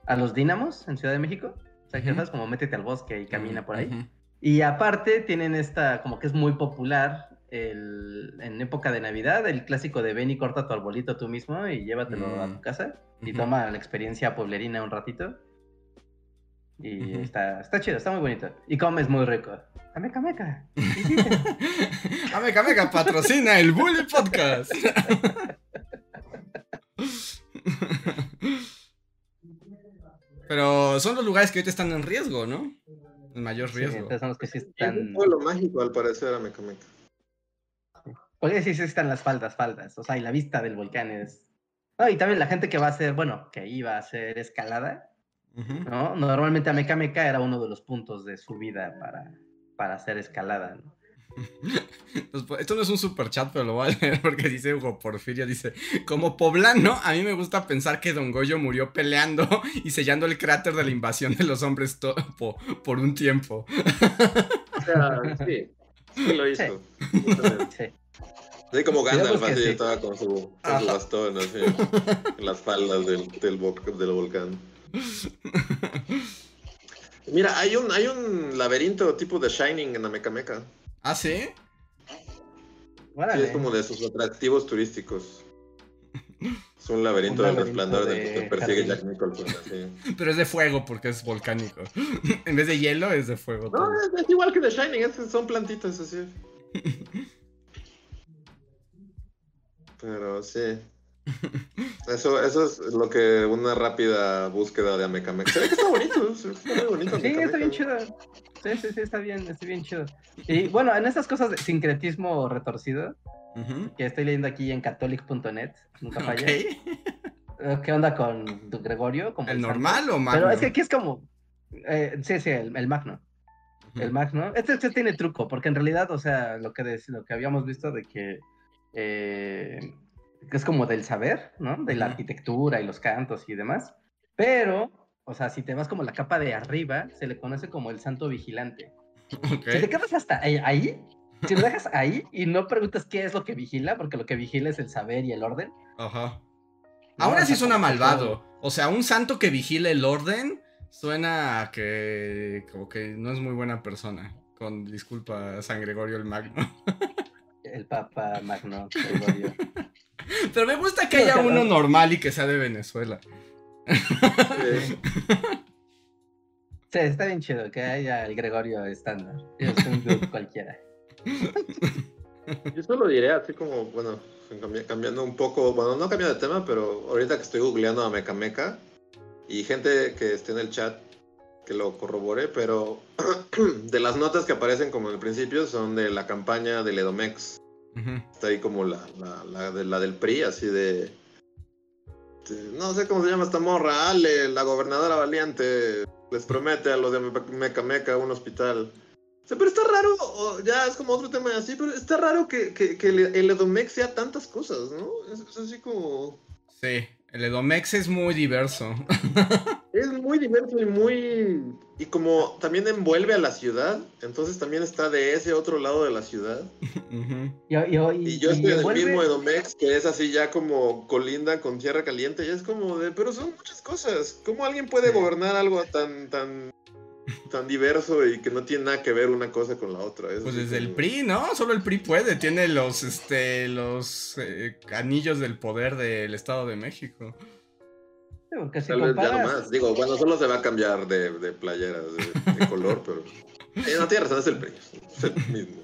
a los Dínamos en Ciudad de México. O sea, que sabes, como métete al bosque y camina por ahí. Y aparte tienen esta, como que es muy popular el, en época de Navidad, el clásico de ven y corta tu arbolito tú mismo y llévatelo a tu mm. casa y toma la experiencia pueblerina un ratito. Y está, está chido, está muy bonito. Y comes muy rico. Ameca Meca. Ameca Meca patrocina el Bully Podcast. Pero son los lugares que ahorita están en riesgo, ¿no? Mayor riesgo. Sí, son los que sí están... Es un pueblo mágico, al parecer, Ameca Meca. Porque sí, sí están las faldas, faldas. O sea, y la vista del volcán es... Ah, y también la gente que va a hacer, bueno, que iba a hacer escalada, ¿no? Normalmente Ameca Meca era uno de los puntos de subida para, para hacer escalada, pues, Esto no es un super chat, pero lo voy a leer porque dice Hugo Porfirio, dice, como poblano, a mí me gusta pensar que Don Goyo murió peleando y sellando el cráter de la invasión de los hombres por un tiempo. O sea, sí, sí lo hizo. Sí. sí. como Gandalf, así estaba con su, bastón así, en las faldas del, del volcán. Mira, hay un, hay un laberinto tipo de Shining en Amecameca. ¿Ah, sí? es como de sus atractivos turísticos. Es un laberinto, del resplandor de... que persigue Jack Nicholson. Pero es de fuego porque es volcánico. en vez de hielo es de fuego. No, es, igual que The Shining, son plantitas así. Pero sí. Eso, eso es lo que una rápida búsqueda de Amecameca. Se ve que está bonito, está muy bonito. Sí, está bien chido. Sí, sí, sí, está bien, está bien chido. Y bueno, en estas cosas de sincretismo retorcido, que estoy leyendo aquí en catholic.net, nunca falla. Eh, ¿Qué onda con Gregorio? ¿El normal o magno? Pero es que aquí es como. Eh, sí, sí, el, el magno. El magno. Este, este, tiene truco, porque en realidad, o sea, lo que, lo que habíamos visto de que. Eh, que es como del saber, ¿no? De la arquitectura y los cantos y demás. Pero, o sea, si te vas como la capa de arriba, se le conoce como el santo vigilante. Si te quedas hasta ahí, si lo dejas ahí y no preguntas qué es lo que vigila, porque lo que vigila es el saber y el orden. Ajá. Ahora sí suena malvado. O sea, un santo que vigila el orden suena a que como que no es muy buena persona. Con disculpa, San Gregorio el Magno. el Papa Magno Gregorio. Pero me gusta que haya uno normal y que sea de Venezuela. Sí. está bien chido que haya el Gregorio estándar. Es un cualquiera. Yo solo diré así como, bueno, cambiando un poco, bueno, no cambiando de tema, pero ahorita que estoy googleando a Meca Meca y gente que esté en el chat que lo corrobore, pero de las notas que aparecen como en el principio son de la campaña del Edomex Está ahí como la, la, la, del PRI, así de, No sé cómo se llama esta morra. Ale, la gobernadora valiente, les promete a los de Meca Meca un hospital. pero está raro, ya es como otro tema así, pero está raro que, que, que el Edomex sea tantas cosas, ¿no? es así como... Sí, el Edomex es muy diverso. es muy diverso y muy... Y como también envuelve a la ciudad, entonces también está de ese otro lado de la ciudad. y, yo estoy en el mismo Edomex, que es así ya como colinda con tierra caliente, y es como de... Pero son muchas cosas. ¿Cómo alguien puede gobernar algo tan, tan tan diverso y que no tiene nada que ver una cosa con la otra. pues desde el PRI, ¿no? Solo el PRI puede, tiene los, este, los eh, anillos del poder del Estado de México. Tal vez ya nomás. Digo, bueno, solo se va a cambiar de, de playeras de, color, pero. Eh, no tiene razón, es el PRI. Es el mismo.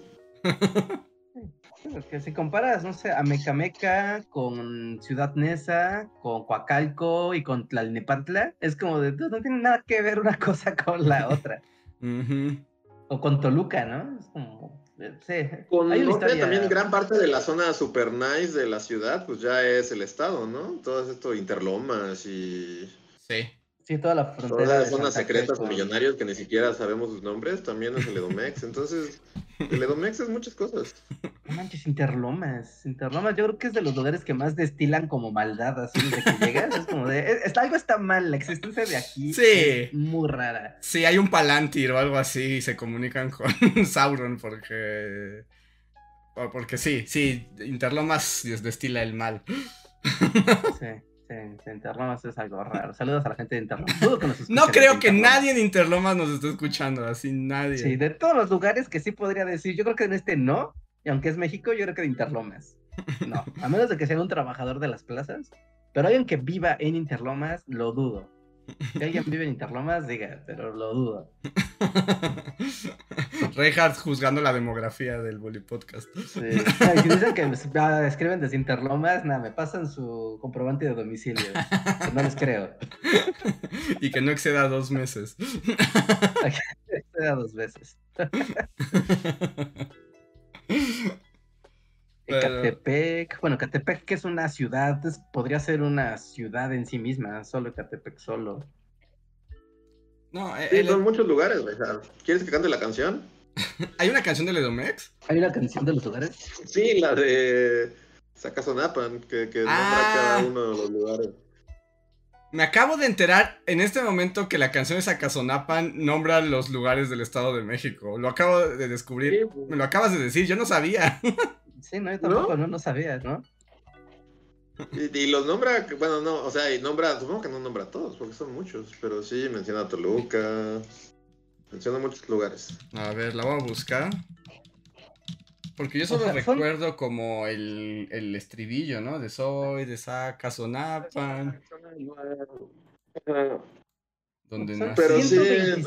que si comparas, no sé, a Mecameca con Ciudad Neza, con Coacalco y con Tlalnepantla, es como de, no tiene nada que ver una cosa con la otra. O con Toluca, ¿no? Es como, sí. Con Hay también gran parte de la zona super nice de la ciudad, pues ya es el estado, ¿no? Todo esto, Interlomas y... Sí. Sí, toda la frontera. Todas las zonas secretas millonarios que ni siquiera sabemos sus nombres, también es el Edomex. Entonces, el Edomex es muchas cosas. No manches, Interlomas. Interlomas, yo creo que es de los lugares que más destilan como maldad, así desde que llegas. Es como de. algo está mal, la existencia de aquí sí. es muy rara. Sí, hay un Palantir o algo así y se comunican con Sauron porque. Porque sí, sí, Interlomas destila el mal. Sí. En, Interlomas es algo raro. Saludos a la gente de Interlomas. no creo que nadie en Interlomas nos esté escuchando, así nadie. Sí, de todos los lugares que sí podría decir, yo creo que en este no, y aunque es México, yo creo que de Interlomas. No, a menos de que sea un trabajador de las plazas, pero alguien que viva en Interlomas, lo dudo. Si alguien vive en Interlomas, diga, pero lo dudo. Reinhardt juzgando la demografía del Bully Podcast. Sí. si dicen que escriben desde Interlomas, nada, me pasan su comprobante de domicilio. no les creo. y que no exceda dos meses. exceda dos veces. Catepec, bueno, Catepec que es una ciudad, podría ser una ciudad en sí misma, solo Catepec solo. No, sí, son muchos lugares, ¿Quieres que cante la canción? ¿Hay una canción de Ledomex? ¿Hay una canción de los lugares? Sí, la de Sacazonapan, que, que nombra ah. cada uno de los lugares. Me acabo de enterar en este momento que la canción de Sacazonapan nombra los lugares del Estado de México. Lo acabo de descubrir. Pues. Me lo acabas de decir, yo no sabía. Sí, no, yo tampoco, ¿no? No, sabía, ¿no? Y, los nombra, bueno, no, o sea, y nombra, supongo que no nombra a todos, porque son muchos, pero sí menciona a Toluca, menciona muchos lugares. A ver, la voy a buscar. Porque yo solo recuerdo como el, el, estribillo, ¿no? De Soy, de Saca, Sonapan. Donde no Pero sí,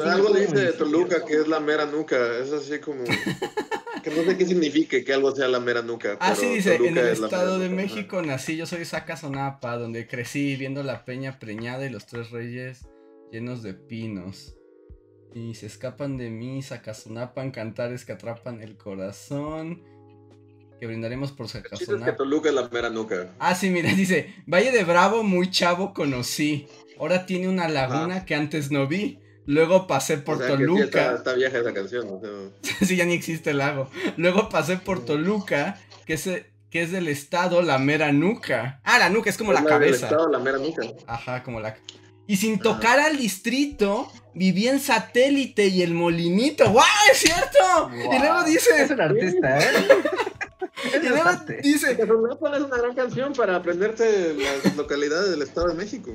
algo dice de Toluca que es la mera nuca. Es así como. que no sé qué signifique que algo sea la mera nuca. Ah, sí, dice: En el Estado de México nací, yo soy Sonapa, donde crecí viendo la peña preñada y los tres reyes llenos de pinos. Y se escapan de mí, Sacazonapan, cantares que atrapan el corazón. Que brindaremos por Sacazonapan. que Toluca es la mera nuca. Ah, sí, mira, dice: Valle de Bravo, muy chavo conocí. Ahora tiene una laguna que antes no vi. Luego pasé por Toluca. está, vieja esa canción. sí, ya ni existe el lago. Luego pasé por Toluca, que es, que es del estado La Mera Nuca. Ah, la nuca es como la, cabeza. Del estado La Mera Nuca. Ajá, como la. Y sin tocar al distrito, viví en satélite y el molinito. ¡Guau! ¡Es cierto! Y luego dice. Es un artista, ¿eh? y dice. es una gran canción para aprenderte las localidades del Estado de México.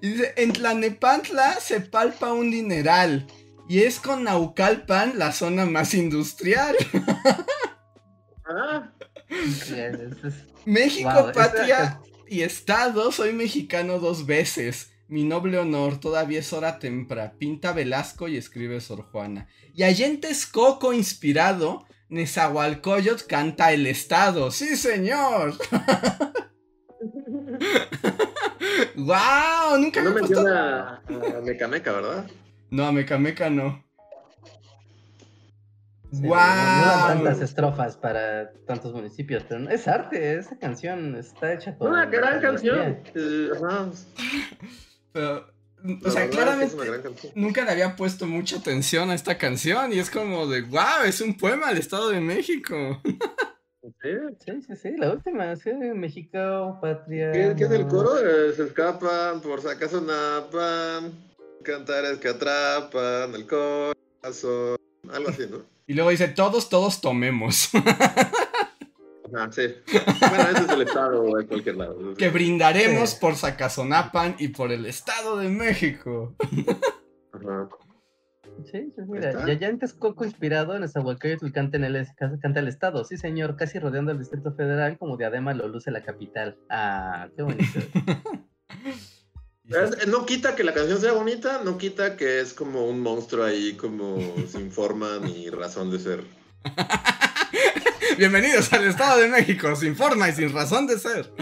Y dice: En Tlanepantla se palpa un dineral. Y es con Naucalpan la zona más industrial. Ah. México, patria y Estado. Soy mexicano dos veces. Mi noble honor, todavía es hora temprana. Pinta Velasco y escribe Sor Juana. Y allá en Texcoco, inspirado, Nezahualcóyotl canta el Estado. ¡Sí, señor! ¡Wow! Nunca no me menciona a Mecameca, ¿verdad? No, a Mecameca no. ¡Wow! No dan tantas estrofas para tantos municipios, pero es arte, esa canción está hecha con. Una gran canción. Pero o sea, claramente nunca le había puesto mucha atención a esta canción y es como de, wow, es un poema del Estado de México. Sí, sí, sí, la última, sí, México, patria. ¿Qué, es el coro? Eh, se escapan, por si acaso napan, cantares que atrapan, el corazón, algo así, ¿no? Y luego dice, todos, todos tomemos. Ah, sí. Bueno, ese es el estado de cualquier lado. Que brindaremos por Zacazonapan y por el Estado de México. Sí, sí, mira, ya en Texcoco inspirado en Esahualcoyotl canta, en el, canta el Estado, sí señor, casi rodeando el Distrito Federal como diadema lo luce la capital. Ah, qué bonito. no quita que la canción sea bonita, no quita que es como un monstruo ahí, como sin forma ni razón de ser. Bienvenidos al Estado de México, sin forma y sin razón de ser.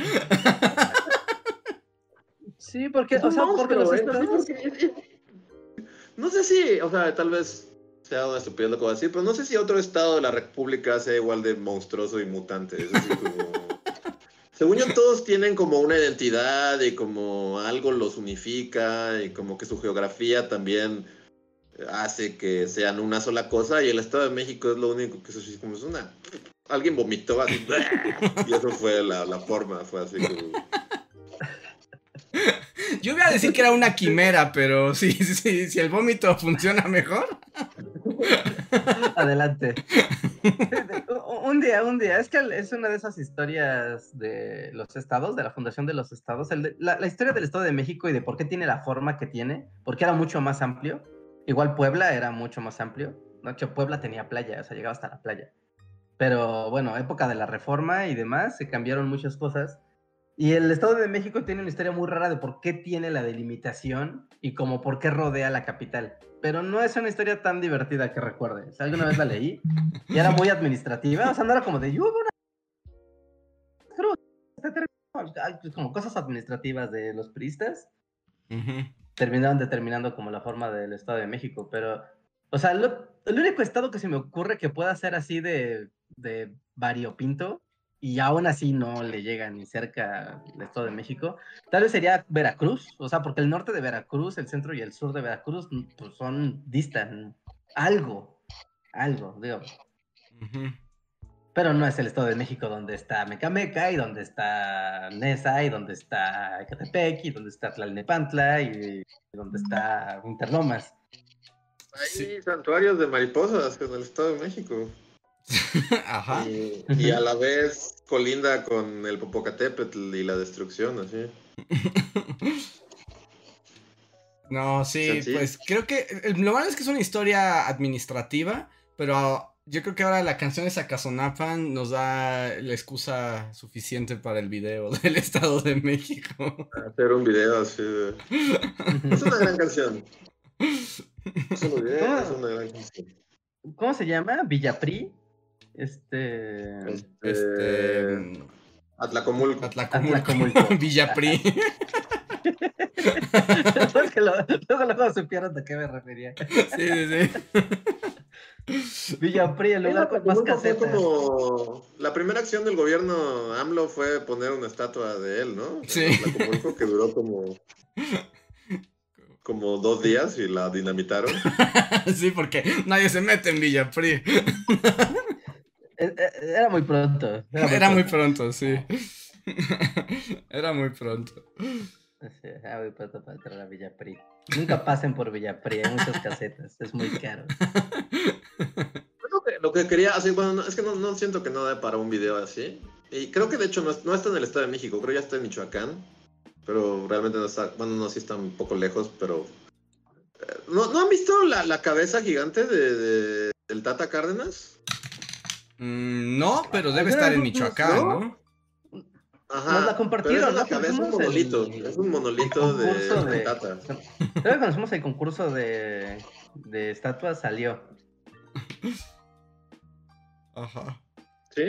Sí, porque, o sea, porque los estados... No sé si, o sea, tal vez sea una estupidez lo que voy a decir, pero no sé si otro estado de la República sea igual de monstruoso y mutante. Es decir, como... Según yo, todos tienen como una identidad y como algo los unifica y como que su geografía también hace que sean una sola cosa y el Estado de México es lo único que es como es una... Alguien vomitó así y eso fue la, la forma, fue así como... Yo voy a decir que era una quimera, pero sí, sí, si el vómito funciona mejor. Adelante. Un día, un día. Es que es una de esas historias de los estados, de la fundación de los estados. la, historia del Estado de México y de por qué tiene la forma que tiene, porque era mucho más amplio. Igual Puebla era mucho más amplio. No, que Puebla tenía playa, o sea, llegaba hasta la playa. Pero bueno, época de la reforma y demás, se cambiaron muchas cosas. Y el Estado de México tiene una historia muy rara de por qué tiene la delimitación y como por qué rodea la capital. Pero no es una historia tan divertida que recuerde. O sea, alguna vez la leí y era muy administrativa. O sea, no era como de, yo una... Pues como cosas administrativas de los priistas. Terminaron determinando como la forma del Estado de México. Pero, o sea, el único estado que se me ocurre que pueda ser así de, de variopinto y aún así no le llega ni cerca al Estado de México, tal vez sería Veracruz, o sea, porque el norte de Veracruz, el centro y el sur de Veracruz, mm, pues son, distan algo, algo, digo. Pero no es el Estado de México donde está Mecameca y donde está Nesa y donde está Ecatepec y donde está Tlalnepantla y donde está Interlomas. Hay santuarios de mariposas en el Estado de México. Ajá. Y, a la vez colinda con el Popocatépetl y la destrucción, así. No, sí, pues creo que lo malo es que es una historia administrativa, pero yo creo que ahora la canción de Sacazonapan nos da la excusa suficiente para el video del Estado de México. Hacer un video así. es una gran canción. ¿Cómo se llama? ¿Villapri? Este. Este. este Atlacomulco. Atlacomulco. Villapri. luego, luego supieron de qué me refería. Sí, sí, sí. Villapri, el lugar con más casetas. como la primera acción del gobierno AMLO fue poner una estatua de él, ¿no? Sí. Atlacomulco que duró como como dos días y la dinamitaron. sí, porque nadie se mete en Villapri. Eh, eh, era muy pronto. Era muy, pronto. sí. era muy pronto. Sí, era muy pronto para entrar a Villapri. Nunca pasen por Villapri, hay muchas casetas, es muy caro. Lo que, quería, así, bueno, es que no, siento que no dé para un video así. Y creo que de hecho no, está en el Estado de México, creo que ya está en Michoacán. Pero realmente no está, bueno, no, sí está un poco lejos, pero... Eh, ¿No, han visto la, cabeza gigante de, del Tata Cárdenas? Mm, no, pero debe estar en Michoacán, ¿no? Ajá. Nos la compartieron, ¿no? Es un monolito, es un monolito de, de, Tata. Creo que conocimos el concurso de, de estatuas, salió. Ajá. ¿Sí?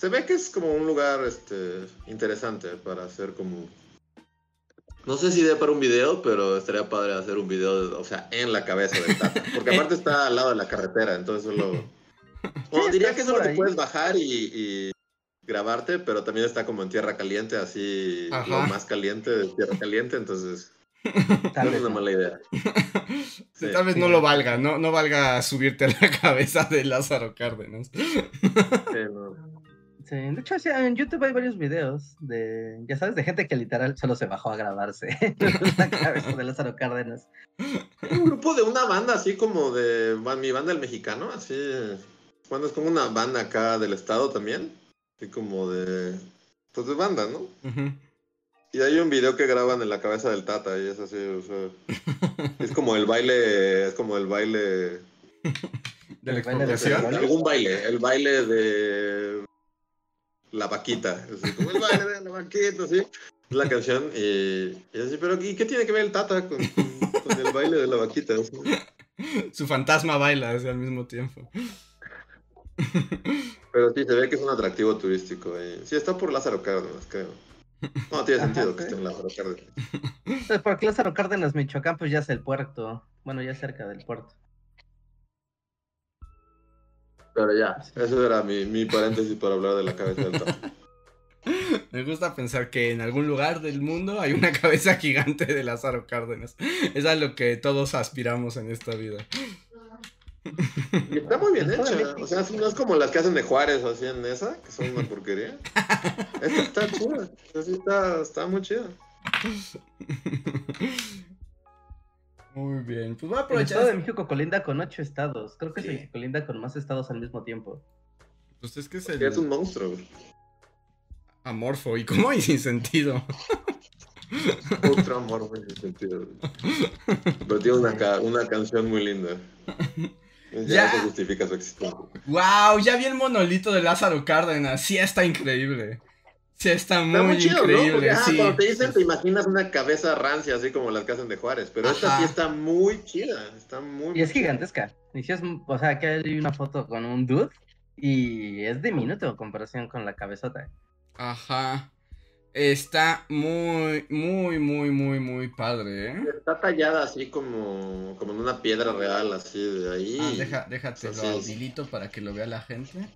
Se ve que es como un lugar este, interesante para hacer como... No sé si de para un video, pero estaría padre hacer un video, o sea, en la cabeza del Tata. Porque aparte está al lado de la carretera, entonces solo o diría que solo te puedes bajar y, grabarte, pero también está como en tierra caliente, así lo más caliente de tierra caliente, entonces tal vez es una mala idea. Tal vez no lo valga, no, no valga subirte a la cabeza de Lázaro Cárdenas. Sí, de hecho, en YouTube hay varios videos de, ya sabes, de gente que literal solo se bajó a grabarse la cabeza de Lázaro Cárdenas. Un grupo de una banda así como de mi banda el mexicano, así bueno, es como una banda acá del estado también. Así como de. Pues de banda, ¿no? Y hay un video que graban en la cabeza del Tata y es así, o sea. Es como el baile, es como el baile... ¿De la expropiación? Algún baile, el baile de la vaquita. como el baile de la vaquita, sí. La canción y, así, pero ¿y qué tiene que ver el Tata con, el baile de la vaquita? Su fantasma baila al mismo tiempo. Pero sí, se ve que es un atractivo turístico. Eh. Sí, está por Lázaro Cárdenas, creo. No, tiene sentido que esté en Lázaro Cárdenas. Pues porque Lázaro Cárdenas, Michoacán, pues ya es el puerto. Bueno, ya cerca del puerto. Pero ya, eso era mi, mi paréntesis para hablar de la cabeza del. Me gusta pensar que en algún lugar del mundo hay una cabeza gigante de Lázaro Cárdenas. Es a lo que todos aspiramos en esta vida. Y está muy bien hecha. O sea, no es como las que hacen de Juárez o así en esa, que son una porquería. Esta está chida. Está, está muy chida. Muy bien. Pues voy a aprovechar. El estado de México colinda con ocho estados. Creo que es el que colinda con más estados al mismo tiempo. Pues es que es el... Es un monstruo. Amorfo. ¿Y cómo hay sin sentido? Otro amorfo sin sentido. Pero tiene una, una canción muy linda. Ya, se justifica su existencia. Wow, ya vi el monolito de Lázaro Cárdenas. Sí está increíble. Sí está muy, increíble. ¿no? cuando te dicen, te imaginas una cabeza rancia, así como las que hacen de Juárez. Pero esta sí está muy chida. Está muy. Y es gigantesca. o sea, aquí hay una foto con un dude. Y es diminuto en comparación con la cabezota. Ajá. Está muy, muy, muy, muy, muy padre, ¿eh? Está tallada así como, como en una piedra real, así de ahí. Ah, deja, déjate lo para que lo vea la gente.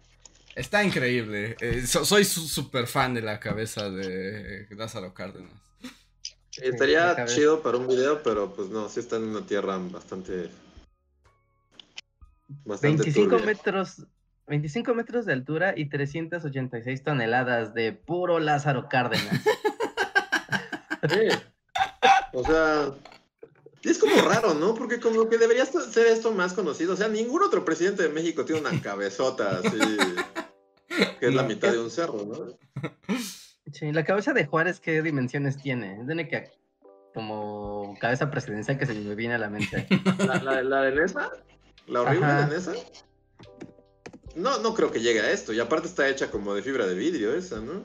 Está increíble. Eh, soy súper fan de la cabeza de Lázaro Cárdenas. estaría chido para un video, pero pues no, sí está en una tierra bastante. bastante 25 metros 25 metros de altura y 386 toneladas de puro Lázaro Cárdenas. Sí. O sea, es como raro, ¿no? Porque como que debería ser esto más conocido. O sea, ningún otro presidente de México tiene una cabezota así, que es la mitad de un cerro, ¿no? Sí, la cabeza de Juárez, ¿qué dimensiones tiene? Tiene que como cabeza presidencial que se me viene a la mente. ¿La, la, de Nesa? ¿La horrible de Nesa? No, no creo que llegue a esto. Y aparte está hecha como de fibra de vidrio esa, ¿no?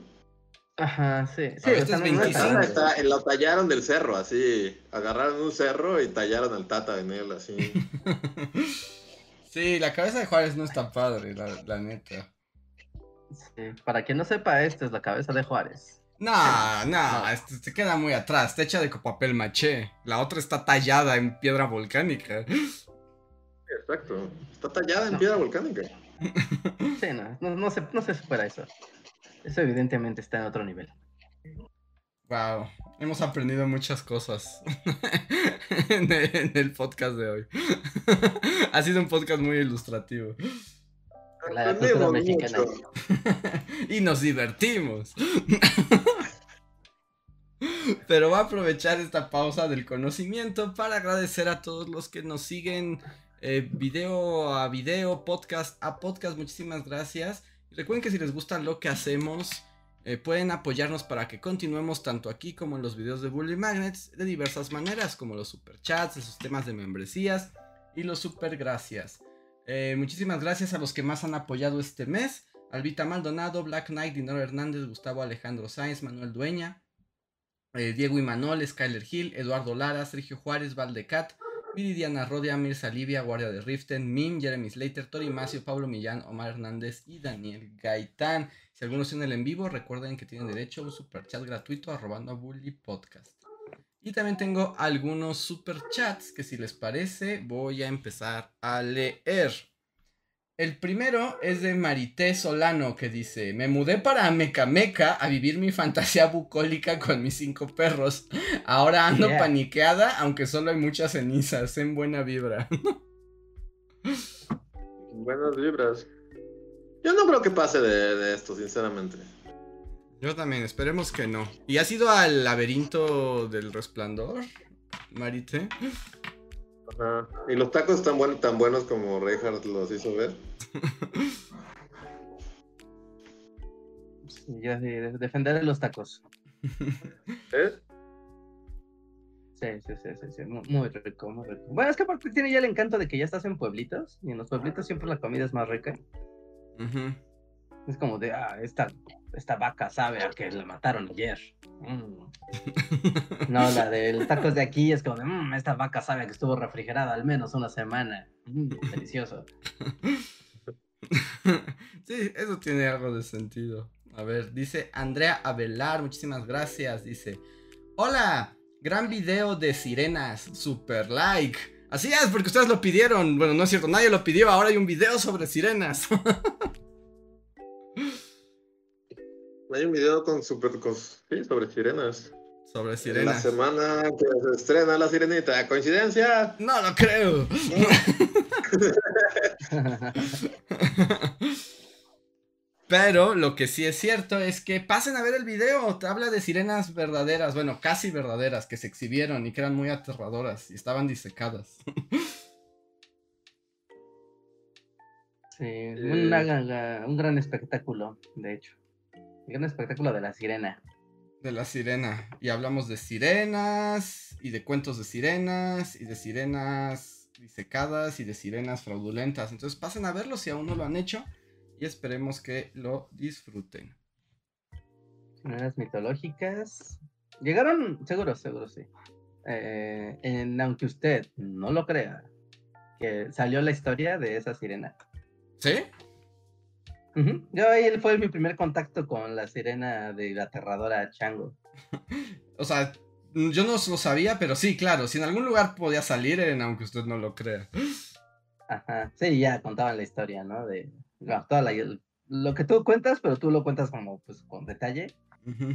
Ajá, sí. Sí, este es 25. Está, la tallaron del cerro, así. Agarraron un cerro y tallaron al tata en él, así. sí, la cabeza de Juárez no está padre, la, neta. Sí, para quien no sepa, esta es la cabeza de Juárez. No, no, se queda muy atrás, está hecha de papel maché. La otra está tallada en piedra volcánica. Exacto, está tallada en piedra volcánica. Sí, no, no, se, no se supera eso. Eso evidentemente está en otro nivel. Wow, hemos aprendido muchas cosas en, el, podcast de hoy. ha sido un podcast muy ilustrativo. La cultura mexicana. y nos divertimos. Pero voy a aprovechar esta pausa del conocimiento para agradecer a todos los que nos siguen eh, video a video, podcast a podcast. Muchísimas gracias. recuerden que si les gusta lo que hacemos, eh, pueden apoyarnos para que continuemos tanto aquí como en los videos de Bully Magnets de diversas maneras, como los superchats, esos temas de membresías y los super gracias. Eh, muchísimas gracias a los que más han apoyado este mes. Albita Maldonado, Black Knight, Dinero Hernández, Gustavo Alejandro Sáenz, Manuel Dueña, Diego Imanol, Skyler Hill, Eduardo Lara, Sergio Juárez, Valdecat, Viridiana Rodia, Mirza Livia, Guardia de Riften, Mim, Jeremy Slater, Tori Macio, Pablo Millán, Omar Hernández y Daniel Gaitán. Si algunos tienen el en vivo, recuerden que tienen derecho a un super chat gratuito arrobando a Bully Podcast. Y también tengo algunos super chats que si les parece voy a empezar a leer. El primero es de Marité Solano que dice, me mudé para Mecameca a vivir mi fantasía bucólica con mis cinco perros. Ahora ando paniqueada, aunque solo hay muchas cenizas, en buena vibra. Buenas vibras. Yo no creo que pase de, esto, sinceramente. Yo también, esperemos que no. ¿Y has ido al laberinto del resplandor, Marité? Ajá. ¿Y los tacos tan, tan buenos como Reinhardt los hizo ver? Sí, defender los tacos. ¿Eh? Sí, sí, sí, sí, muy, rico, muy rico. Bueno, es que aparte tiene ya el encanto de que ya estás en pueblitos y en los pueblitos siempre la comida es más rica. Es como de, ah, esta, esta vaca sabe a que la mataron ayer. Mm. no, la del tacos de aquí es como de, mmm, esta vaca sabe que estuvo refrigerada al menos una semana. Mm, delicioso. sí, eso tiene algo de sentido. A ver, dice Andrea Avelar, muchísimas gracias. Dice, hola, Gran video de sirenas, super like. Así es, porque ustedes lo pidieron. Bueno, no es cierto, nadie lo pidió. Ahora hay un video sobre sirenas. hay un video con super sí, sobre sirenas. Sobre sirenas. La semana que se estrena la sirenita. ¿Coincidencia? No lo creo. Pero lo que sí es cierto es que pasen a ver el video. Te habla de sirenas verdaderas, bueno, casi verdaderas, que se exhibieron y que eran muy aterradoras y estaban disecadas. Sí, un gran espectáculo, de hecho. Un gran espectáculo de la sirena. De la sirena. Y hablamos de sirenas, y de cuentos de sirenas, y de sirenas disecadas, y de sirenas fraudulentas. Entonces pasen a verlo si aún no lo han hecho y esperemos que lo disfruten. Sirenas mitológicas. Llegaron, seguro, seguro, sí. Eh, en, aunque usted no lo crea, que salió la historia de esa sirena. ¿Sí? Yo ahí fue mi primer contacto con la sirena de la aterradora Chango. o sea, yo no lo sabía, pero sí, claro, si en algún lugar podía salir, en, aunque usted no lo crea. Ajá, sí, ya contaban la historia, ¿no? De, lo que tú cuentas, pero tú lo cuentas como pues con detalle.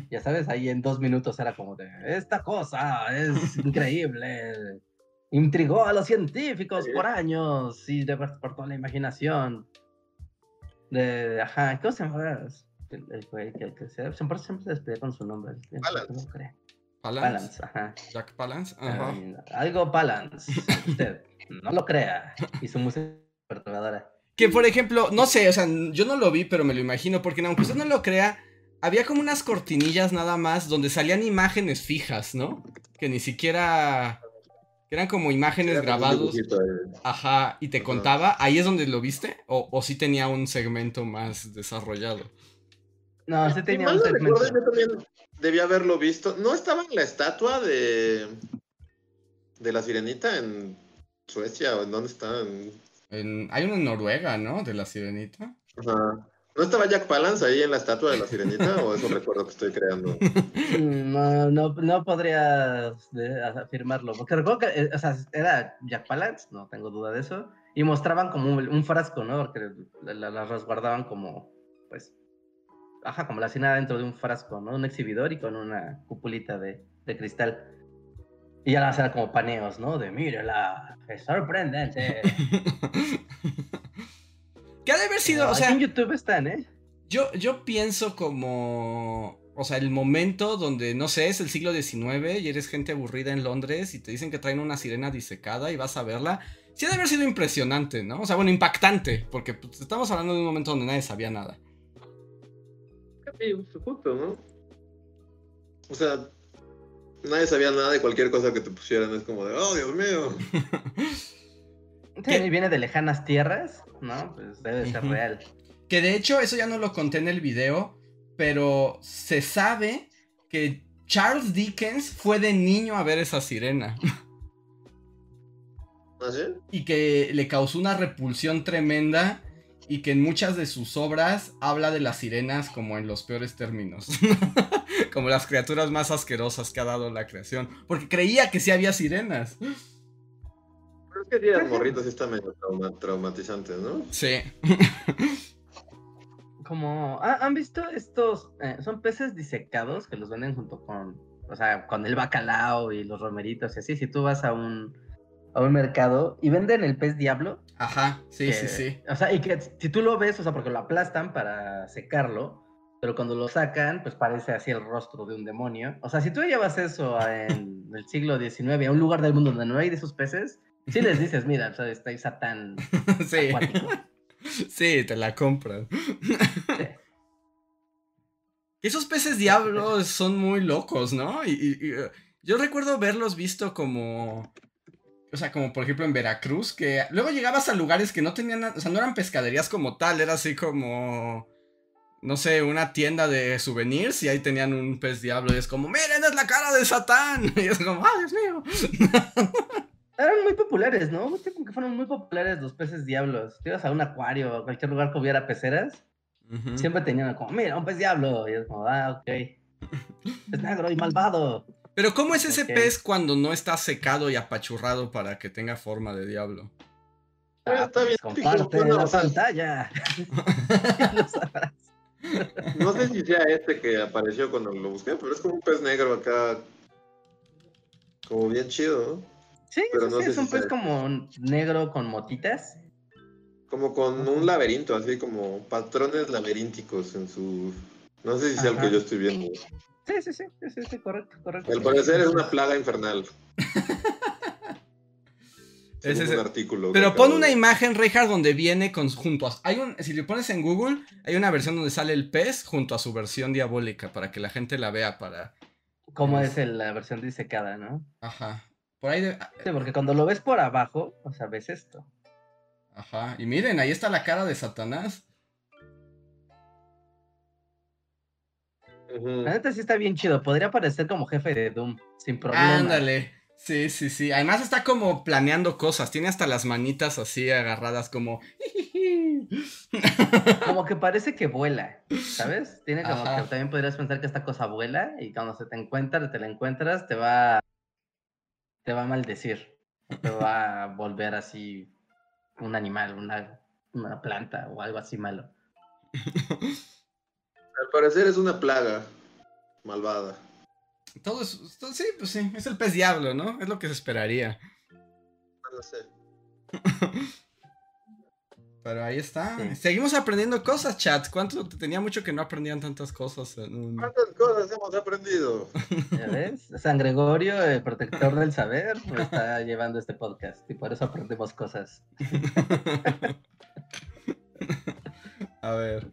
Ya sabes, ahí en dos minutos era como de, esta cosa es increíble. Intrigó a los científicos por años y despertó la imaginación. De, ajá, ¿cómo se llama? El güey que, el que se, siempre, siempre se despide con su nombre. Palance. Palance. ajá. Jack Palance, ajá. algo Palance, usted, no lo crea. Y su música perturbadora. Que por ejemplo, no sé, o sea, yo no lo vi, pero me lo imagino, porque aunque usted no lo crea, había como unas cortinillas nada más donde salían imágenes fijas, ¿no? Que ni siquiera. Eran como imágenes grabados. Ajá, y te contaba. ¿Ahí es donde lo viste? ¿O, o sí tenía un segmento más desarrollado? No, sí tenía un segmento. yo también debía haberlo visto. ¿No estaba en la estatua de. de la sirenita en Suecia? ¿O en dónde está? hay uno en Noruega, ¿no? De la sirenita. Ajá. ¿No estaba Jack Palance ahí en la estatua de la sirenita? ¿O eso recuerdo que estoy creando? No, no, no podría afirmarlo. Porque recuerdo que eh, o sea, era Jack Palance, no tengo duda de eso. Y mostraban como un, frasco, ¿no? Porque las resguardaban como, pues, ajá, como la cena dentro de un frasco, ¿no? Un exhibidor y con una cupulita de, de cristal. Y ya las era como paneos, ¿no? De mírala, es sorprendente. ¿Qué ha de haber sido? o sea, en YouTube están, ¿eh? Yo, yo pienso como. O sea, el momento donde, no sé, es el siglo XIX y eres gente aburrida en Londres y te dicen que traen una sirena disecada y vas a verla. Sí ha de haber sido impresionante, ¿no? O sea, bueno, impactante, porque pues, estamos hablando de un momento donde nadie sabía nada. ¿no? O sea, nadie sabía nada de cualquier cosa que te pusieran. Es como de, oh, Dios mío. Sí, viene de lejanas tierras, ¿no? Pues debe ser real. Que de hecho, eso ya no lo conté en el video, pero se sabe que Charles Dickens fue de niño a ver esa sirena. ¿Ah, sí? Y que le causó una repulsión tremenda y que en muchas de sus obras habla de las sirenas como en los peores términos. como las criaturas más asquerosas que ha dado la creación. Porque creía que sí había sirenas. Es que morrito sí está medio traumatizante, ¿no? Sí. como, ¿han visto estos? Eh, son peces disecados que los venden junto con, o sea, con el bacalao y los romeritos y así. Si tú vas a un a un mercado y venden el pez diablo. Ajá, sí, sí, sí. O sea, y que si tú lo ves, o sea, porque lo aplastan para secarlo, pero cuando lo sacan, pues parece así el rostro de un demonio. O sea, si tú llevas eso en el siglo XIX a un lugar del mundo donde no hay de esos peces, sí les dices, mira, o sea, está satán sí. Sí, te la compran. Esos peces diablos son muy locos, ¿no? y, Yo recuerdo verlos visto como. O sea, como por ejemplo en Veracruz, que luego llegabas a lugares que no tenían. O sea, no eran pescaderías como tal, era así como. No sé, una tienda de souvenirs y ahí tenían un pez diablo y es como, miren, es la cara de Satán. Y es como, ¡ay, Dios mío! Eran muy populares, ¿no? que fueron muy populares los peces diablos. Te ibas a un acuario, a cualquier lugar que hubiera peceras, siempre tenían como, mira, un pez diablo. Y es como, ah, ok. Es negro y malvado. Pero ¿cómo es ese pez cuando no está secado y apachurrado para que tenga forma de diablo? Ah, está bien. Comparte la pantalla. no sé si sea este que apareció cuando lo busqué, pero es como un pez negro acá. Como bien chido, ¿no? Sí, sí, es un pez como negro con motitas. Como con un laberinto, así como patrones laberínticos en su. No sé si sea el que yo estoy viendo. Sí, sí, sí, sí, sí, correcto, correcto. Al parecer es una plaga infernal. es un artículo. Pero pon una imagen, Reinhardt, donde viene con, junto a... Hay un, si le pones en Google, hay una versión donde sale el pez junto a su versión diabólica, para que la gente la vea, para... Como es la versión disecada, ¿no? Ajá. Por ahí de... Sí, porque cuando lo ves por abajo, o sea, ves esto. Ajá. Y miren, ahí está la cara de Satanás. La neta sí está bien chido. Podría parecer como jefe de Doom, sin problema. Ándale. Sí, sí, sí. Además está como planeando cosas. Tiene hasta las manitas así agarradas como. como que parece que vuela, ¿sabes? Tiene como que también podrías pensar que esta cosa vuela y cuando se te encuentra, te la encuentras, te va. Te va a maldecir. Te va a volver así un animal, una, una planta o algo así malo. Al parecer es una plaga malvada. Todo es, sí, pues sí, es el pez diablo, ¿no? Es lo que se esperaría. No lo sé. Pero ahí está. Seguimos aprendiendo cosas, chat. ¿Cuánto tenía mucho que no aprendían tantas cosas? ¿Cuántas cosas hemos aprendido? ¿Ya ves? San Gregorio, el protector del saber, está llevando este podcast y por eso aprendemos cosas. A ver.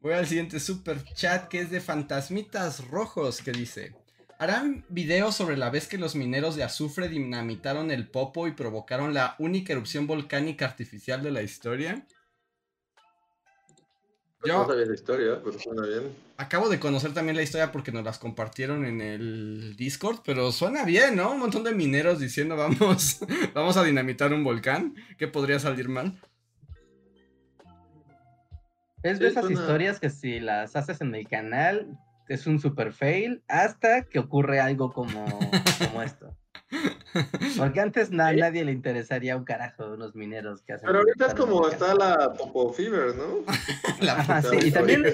Voy al siguiente super chat que es de Fantasmitas Rojos que dice: ¿Harán videos sobre la vez que los mineros de azufre dinamitaron el Popo y provocaron la única erupción volcánica artificial de la historia? Yo no la historia, pero suena bien. Acabo de conocer también la historia porque nos las compartieron en el Discord, pero suena bien, ¿no? Un montón de mineros diciendo vamos, vamos a dinamitar un volcán. ¿Qué podría salir mal? Es de esas historias que si las haces en el canal es un super fail hasta que ocurre algo como, como esto. Porque antes nadie le interesaría un carajo de unos mineros que hacen. Pero ahorita es como está la Popo Fever, ¿no? la sí, y también.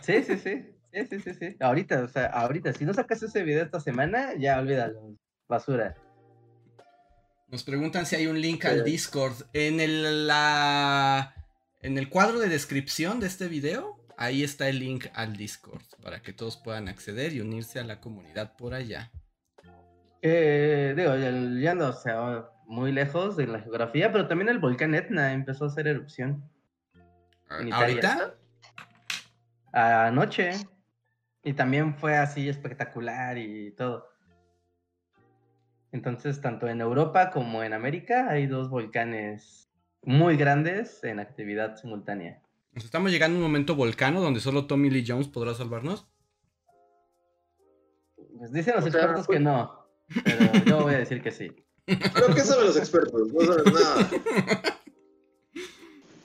Sí, sí, sí. Sí, sí, sí, sí. Ahorita, o sea, ahorita, si no sacas ese video esta semana, ya olvídalo. Basura. Nos preguntan si hay un link al Discord. En el, la en el cuadro de descripción de este video, ahí está el link al Discord para que todos puedan acceder y unirse a la comunidad por allá. Eh, digo, ya no sea muy lejos de la geografía, pero también el volcán Etna empezó a hacer erupción. ¿Ahorita? Anoche. Y también fue así espectacular y todo. Entonces, tanto en Europa como en América hay dos volcanes muy grandes en actividad simultánea. Nos estamos llegando a un momento volcano donde solo Tommy Lee Jones podrá salvarnos. Pues dicen los expertos que no, pero yo voy a decir que sí. ¿Pero qué saben los expertos? No saben nada.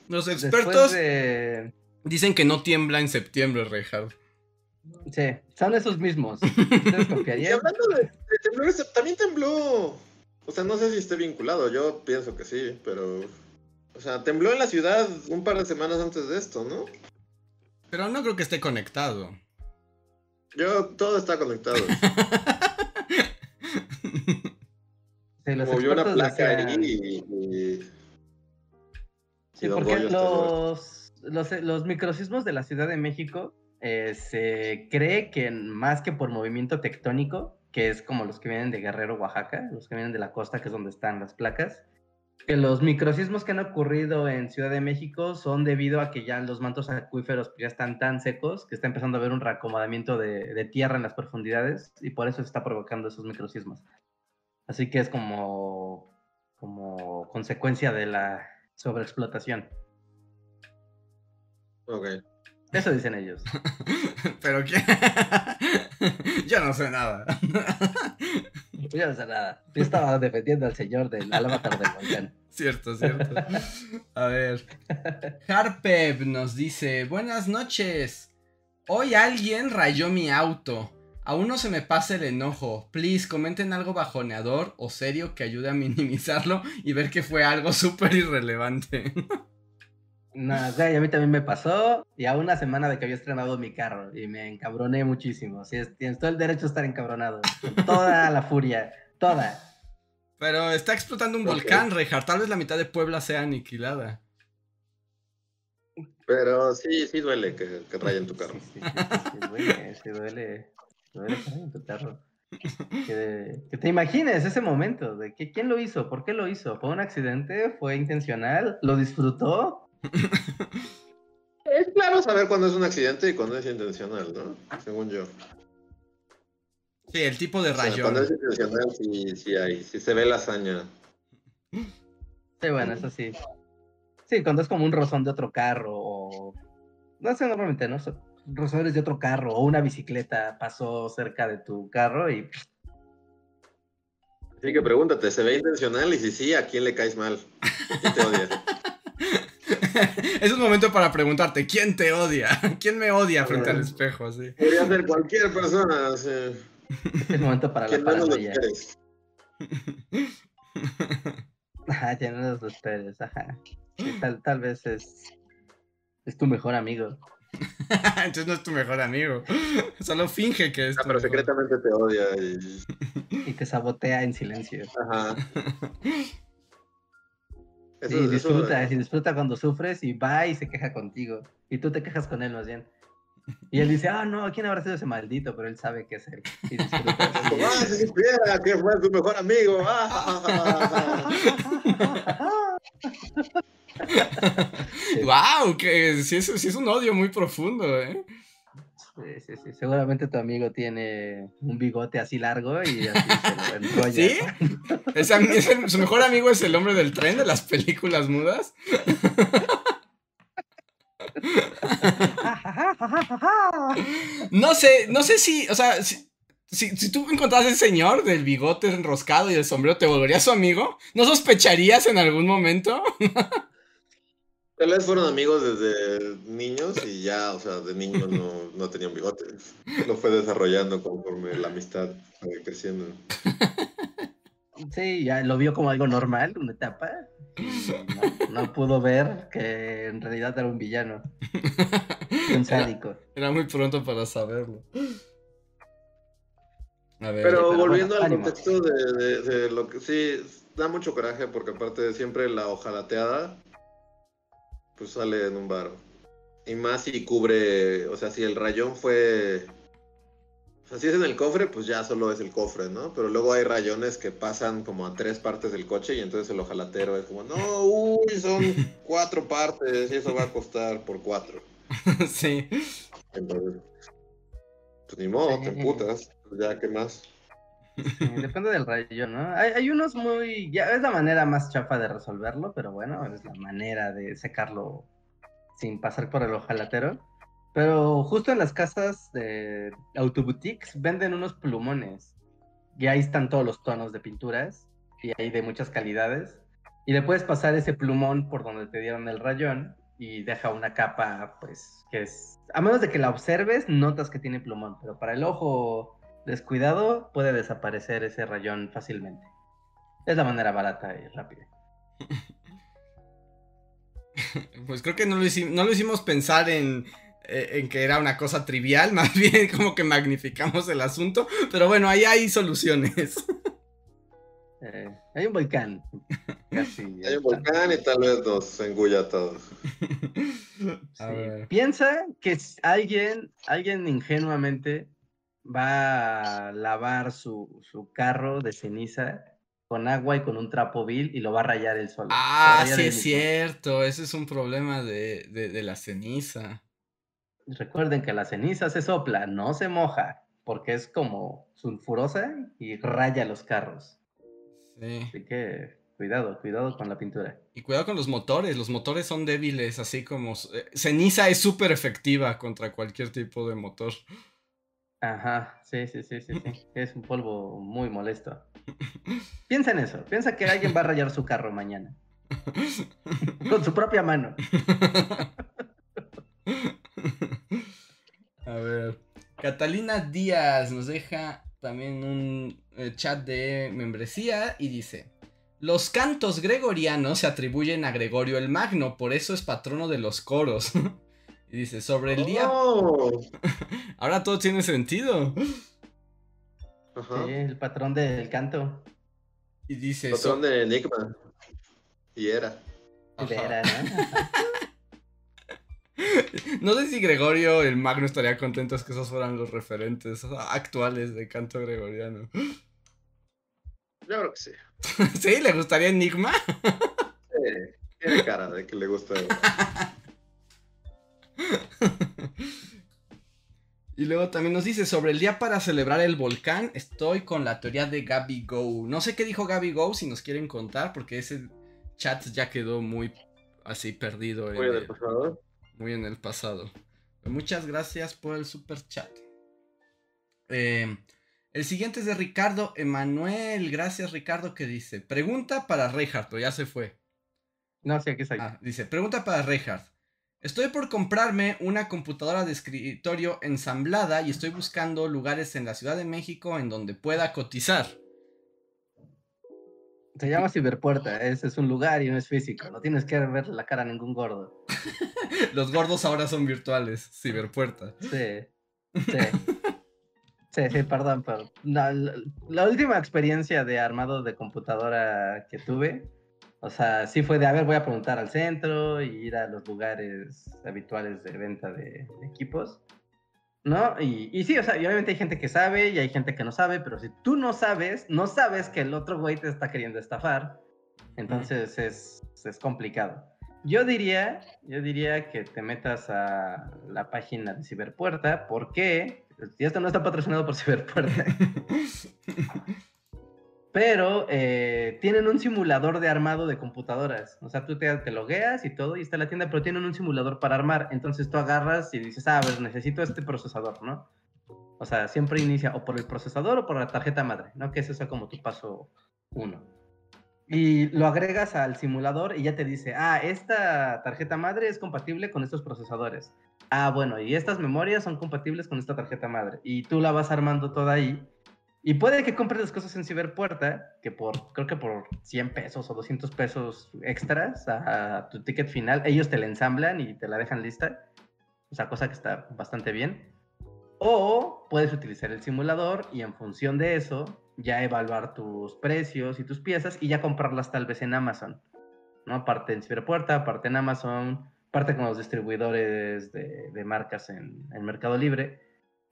Los expertos dicen que no tiembla en septiembre, Reinhard. Sí, son esos mismos. y hablando de, temblores, también tembló. O sea, no sé si esté vinculado, yo pienso que sí, pero o sea, tembló en la ciudad un par de semanas antes de esto, ¿no? Pero no creo que esté conectado. Yo, todo está conectado. Se Movió una placa ahí y, Sí, porque los, los, los, microsismos de la Ciudad de México eh, se cree que más que por movimiento tectónico, que es como los que vienen de Guerrero, Oaxaca, los que vienen de la costa, que es donde están las placas, que los microsismos que han ocurrido en Ciudad de México son debido a que ya los mantos acuíferos ya están tan secos que está empezando a haber un reacomodamiento de, tierra en las profundidades y por eso se está provocando esos microsismos. Así que es como, como consecuencia de la sobreexplotación. Ok. Eso dicen ellos. Pero qué. Yo no sé nada. Yo no sé nada. Yo estaba defendiendo al señor del avatar del volcán. Cierto, cierto. A ver. Harpeb nos dice: Buenas noches. Hoy alguien rayó mi auto. Aún no se me pase el enojo. Please, comenten algo bajoneador o serio que ayude a minimizarlo y ver que fue algo súper irrelevante. No, a mí también me pasó y a una semana de que había estrenado mi carro y me encabroné muchísimo. Sí, tienes todo el derecho a estar encabronado. Toda la furia, toda. Pero está explotando un volcán, Rejar. Tal vez la mitad de Puebla sea aniquilada. Pero sí, sí duele que, que rayen tu carro. Sí, sí, sí, duele, sí duele. Duele que rayen tu carro. Que, que, te imagines ese momento de que quién lo hizo, por qué lo hizo, fue un accidente, fue intencional, lo disfrutó, es claro saber cuándo es un accidente y cuándo es intencional, ¿no? Según yo. Sí, el tipo de rayo. cuando es intencional, sí, sí hay, sí se ve la hazaña. Sí, bueno, eso sí. Sí, cuando es como un rozón de otro carro o... No sé, normalmente, ¿no? Rozones de otro carro o una bicicleta pasó cerca de tu carro y... Así que pregúntate, ¿se ve intencional? Y si sí, ¿a quién le caes mal? ¿Quién te odia? es un momento para preguntarte, ¿quién te odia? ¿Quién me odia frente al espejo? Así? Podría ser cualquier persona. Es el momento para la paranoia. Ajá, ya no los esperes, ajá. tal, tal vez es, es tu mejor amigo. Entonces no es tu mejor amigo. Solo finge que es. Ah, pero secretamente te odia y... y te sabotea en silencio. Ajá. Y disfruta, disfruta cuando sufres y va y se queja contigo. Y tú te quejas con él más bien. Y él dice, ah, no, ¿quién habrá sido ese maldito? Pero él sabe que es él. Y disfruta. ah, si supiera que fue su mejor amigo. wow, que sí es, sí es un odio muy profundo, ¿eh? Sí, sí, sí. Seguramente tu amigo tiene un bigote así largo y así se lo enrolla. ¿Sí? su mejor amigo es el hombre del tren de las películas mudas. no sé, no sé si, o sea, si, si, tú encontraras ese señor del bigote enroscado y el sombrero, ¿te volvería su amigo? ¿No sospecharías en algún momento? Tal vez fueron amigos desde niños y ya, o sea, de niños no, no tenían bigotes. Lo fue desarrollando conforme la amistad fue creciendo. Sí, ya lo vio como algo normal, una etapa. No, pudo ver que en realidad era un villano. Un sádico. Era, muy pronto para saberlo. pero, volviendo al contexto de, de, lo que sí, da mucho coraje porque aparte siempre la hojalateada pues sale en un bar. Y más si cubre, o sea, si el rayón fue... O sea, si es en el cofre, pues ya solo es el cofre, ¿no? Pero luego hay rayones que pasan como a tres partes del coche y entonces el ojalatero es como, no, uy, son cuatro partes y eso va a costar por cuatro. sí. Entonces, pues ni modo, te putas, pues ya, ¿qué más? Depende del rayo, ¿no? Hay, unos muy. Ya es la manera más chafa de resolverlo, pero bueno, es la manera de secarlo sin pasar por el ojalatero. Pero justo en las casas de autoboutiques venden unos plumones. Y ahí están todos los tonos de pinturas. Y hay de muchas calidades. Y le puedes pasar ese plumón por donde te dieron el rayón. Y deja una capa, pues, que es. A menos de que la observes, notas que tiene plumón. Pero para el ojo descuidado, puede desaparecer ese rayón fácilmente. Es la manera barata y rápida. Pues creo que no lo, hicimos, no lo hicimos pensar en, eh, en, que era una cosa trivial, más bien como que magnificamos el asunto, pero bueno, ahí hay soluciones. Eh, hay un volcán. hay un volcán y tal vez nos engulla todos. Piensa que alguien, alguien ingenuamente va a lavar su, carro de ceniza con agua y con un trapo vil y lo va a rayar el sol. Ah, sí es cierto, ese es un problema de, de, la ceniza. Recuerden que la ceniza se sopla, no se moja, porque es como sulfurosa y raya los carros. Sí. Así que cuidado, cuidado con la pintura. Y cuidado con los motores, los motores son débiles, así como... Eh, ceniza es súper efectiva contra cualquier tipo de motor. Ajá, sí, sí, sí, sí, sí. Es un polvo muy molesto. Piensa en eso, piensa que alguien va a rayar su carro mañana. Con su propia mano. A ver. Catalina Díaz nos deja también un eh, chat de membresía y dice: Los cantos gregorianos se atribuyen a Gregorio el Magno, por eso es patrono de los coros. Y dice, sobre el día... Oh. Ahora todo tiene sentido. Sí, el patrón del canto. Y dice... Patrón de Enigma. Y era. Era, ¿no? sé si Gregorio el Magno estaría contento que esos fueran los referentes actuales de canto gregoriano. Yo creo que sí. ¿Sí? ¿Le gustaría Enigma? sí, tiene cara de que le gusta. y luego también nos dice sobre el día para celebrar el volcán. Estoy con la teoría de Gaby Go. No sé qué dijo Gaby Go si nos quieren contar, porque ese chat ya quedó muy así perdido. Muy en, el, pasado. Muy en el pasado. Muchas gracias por el super chat. Eh, el siguiente es de Ricardo Emanuel. Gracias, Ricardo, que dice: Pregunta para Reinhardt, ya se fue. No, sí, aquí está. Ah, dice: Pregunta para Reinhardt. Estoy por comprarme una computadora de escritorio ensamblada y estoy buscando lugares en la Ciudad de México en donde pueda cotizar. Se llama Ciberpuerta, ese es un lugar y no es físico, no tienes que ver la cara a ningún gordo. Los gordos ahora son virtuales, Ciberpuerta. Sí, sí. Sí, sí, perdón, pero la última experiencia de armado de computadora que tuve o sea, sí fue de, a ver, voy a preguntar al centro y ir a los lugares habituales de venta de, equipos, ¿no? Y, y, sí, o sea, y obviamente hay gente que sabe y hay gente que no sabe, pero si tú no sabes, no sabes que el otro güey te está queriendo estafar, entonces es, es complicado. Yo diría, yo diría que te metas a la página de Ciberpuerta, porque esto no está patrocinado por Ciberpuerta. pero eh, tienen un simulador de armado de computadoras. O sea, tú te, te, logueas y todo, y está la tienda, pero tienen un simulador para armar. Entonces tú agarras y dices, ah, a ver, necesito este procesador, ¿no? O sea, siempre inicia o por el procesador o por la tarjeta madre, ¿no? Que es eso como tu paso uno. Y lo agregas al simulador y ya te dice, ah, esta tarjeta madre es compatible con estos procesadores. Ah, bueno, y estas memorias son compatibles con esta tarjeta madre. Y tú la vas armando toda ahí y puede que compres las cosas en Ciberpuerta, que por, creo que por 100 pesos o 200 pesos extras a, tu ticket final, ellos te la ensamblan y te la dejan lista. O sea, cosa que está bastante bien. O puedes utilizar el simulador y en función de eso ya evaluar tus precios y tus piezas y ya comprarlas tal vez en Amazon. ¿no? Parte en Ciberpuerta, parte en Amazon, parte con los distribuidores de, marcas en, en Mercado Libre,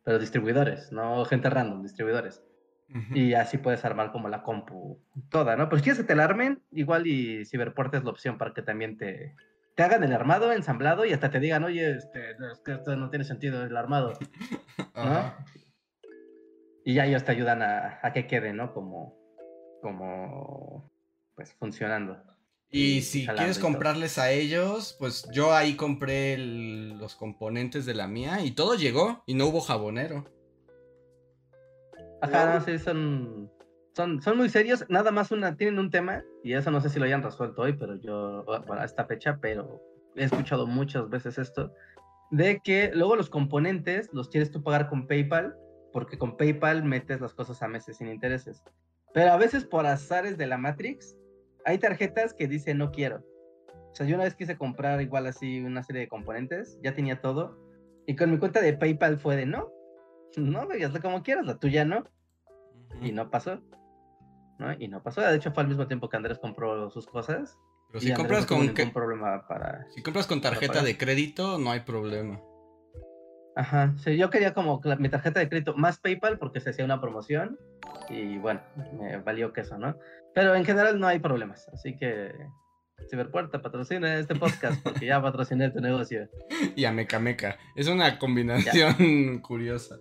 pero distribuidores, no gente random, distribuidores. Y así puedes armar como la compu toda, ¿no? Pues quieres que te la armen, igual y Ciberpuerta es la opción para que también te, te hagan el armado, ensamblado y hasta te digan, oye, este, es que esto no tiene sentido el armado, ¿no? Y ya ellos te ayudan a, a, que quede, ¿no? Como, como, pues funcionando. Y si quieres comprarles a ellos, pues yo ahí compré los componentes de la mía y todo llegó y no hubo jabonero. Ajá, no, sí, son, son, son muy serios. Nada más una, tienen un tema, y eso no sé si lo hayan resuelto hoy, pero yo, bueno, a esta fecha, pero he escuchado muchas veces esto, de que luego los componentes los quieres tú pagar con PayPal, porque con PayPal metes las cosas a meses sin intereses. Pero a veces por azares de la Matrix, hay tarjetas que dicen no quiero. O sea, yo una vez quise comprar igual así una serie de componentes, ya tenía todo, y con mi cuenta de PayPal fue de no, no, hazlo como quieras, la tuya no. Y no pasó. ¿no? Y no pasó. De hecho, fue al mismo tiempo que Andrés compró sus cosas. Pero si compras con problema para. Si compras con tarjeta de crédito, no hay problema. Ajá, sí, yo quería como mi tarjeta de crédito más PayPal porque se hacía una promoción y bueno, me valió que eso, ¿no? Pero en general no hay problemas, así que Ciberpuerta patrocina este podcast porque ya patrociné tu negocio. Y a Meca Meca, es una combinación curiosa.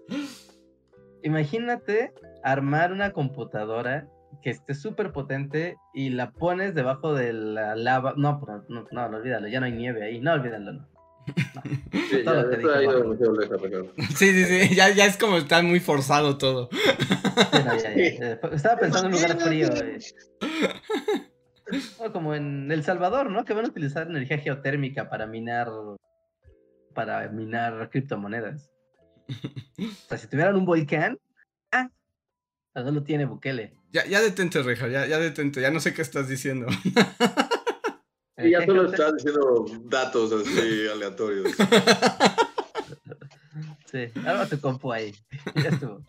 Imagínate armar una computadora que esté súper potente y la pones debajo de la lava. No, no, no, no, olvídalo, ya no hay nieve ahí, no olvídalo. No. Sí, sí, sí, ya, ya es como está muy forzado todo. Estaba pensando en un lugar frío. Eh. Como en El Salvador, ¿no? Que van a utilizar energía geotérmica para minar para minar criptomonedas. O sea, si tuvieran un volcán, ah, no lo tiene Bukele. Ya, ya detente, Reja, ya, ya detente, ya no sé qué estás diciendo. Y ya solo estás diciendo datos así aleatorios. Sí, algo tu compu ahí. Ya estuvo.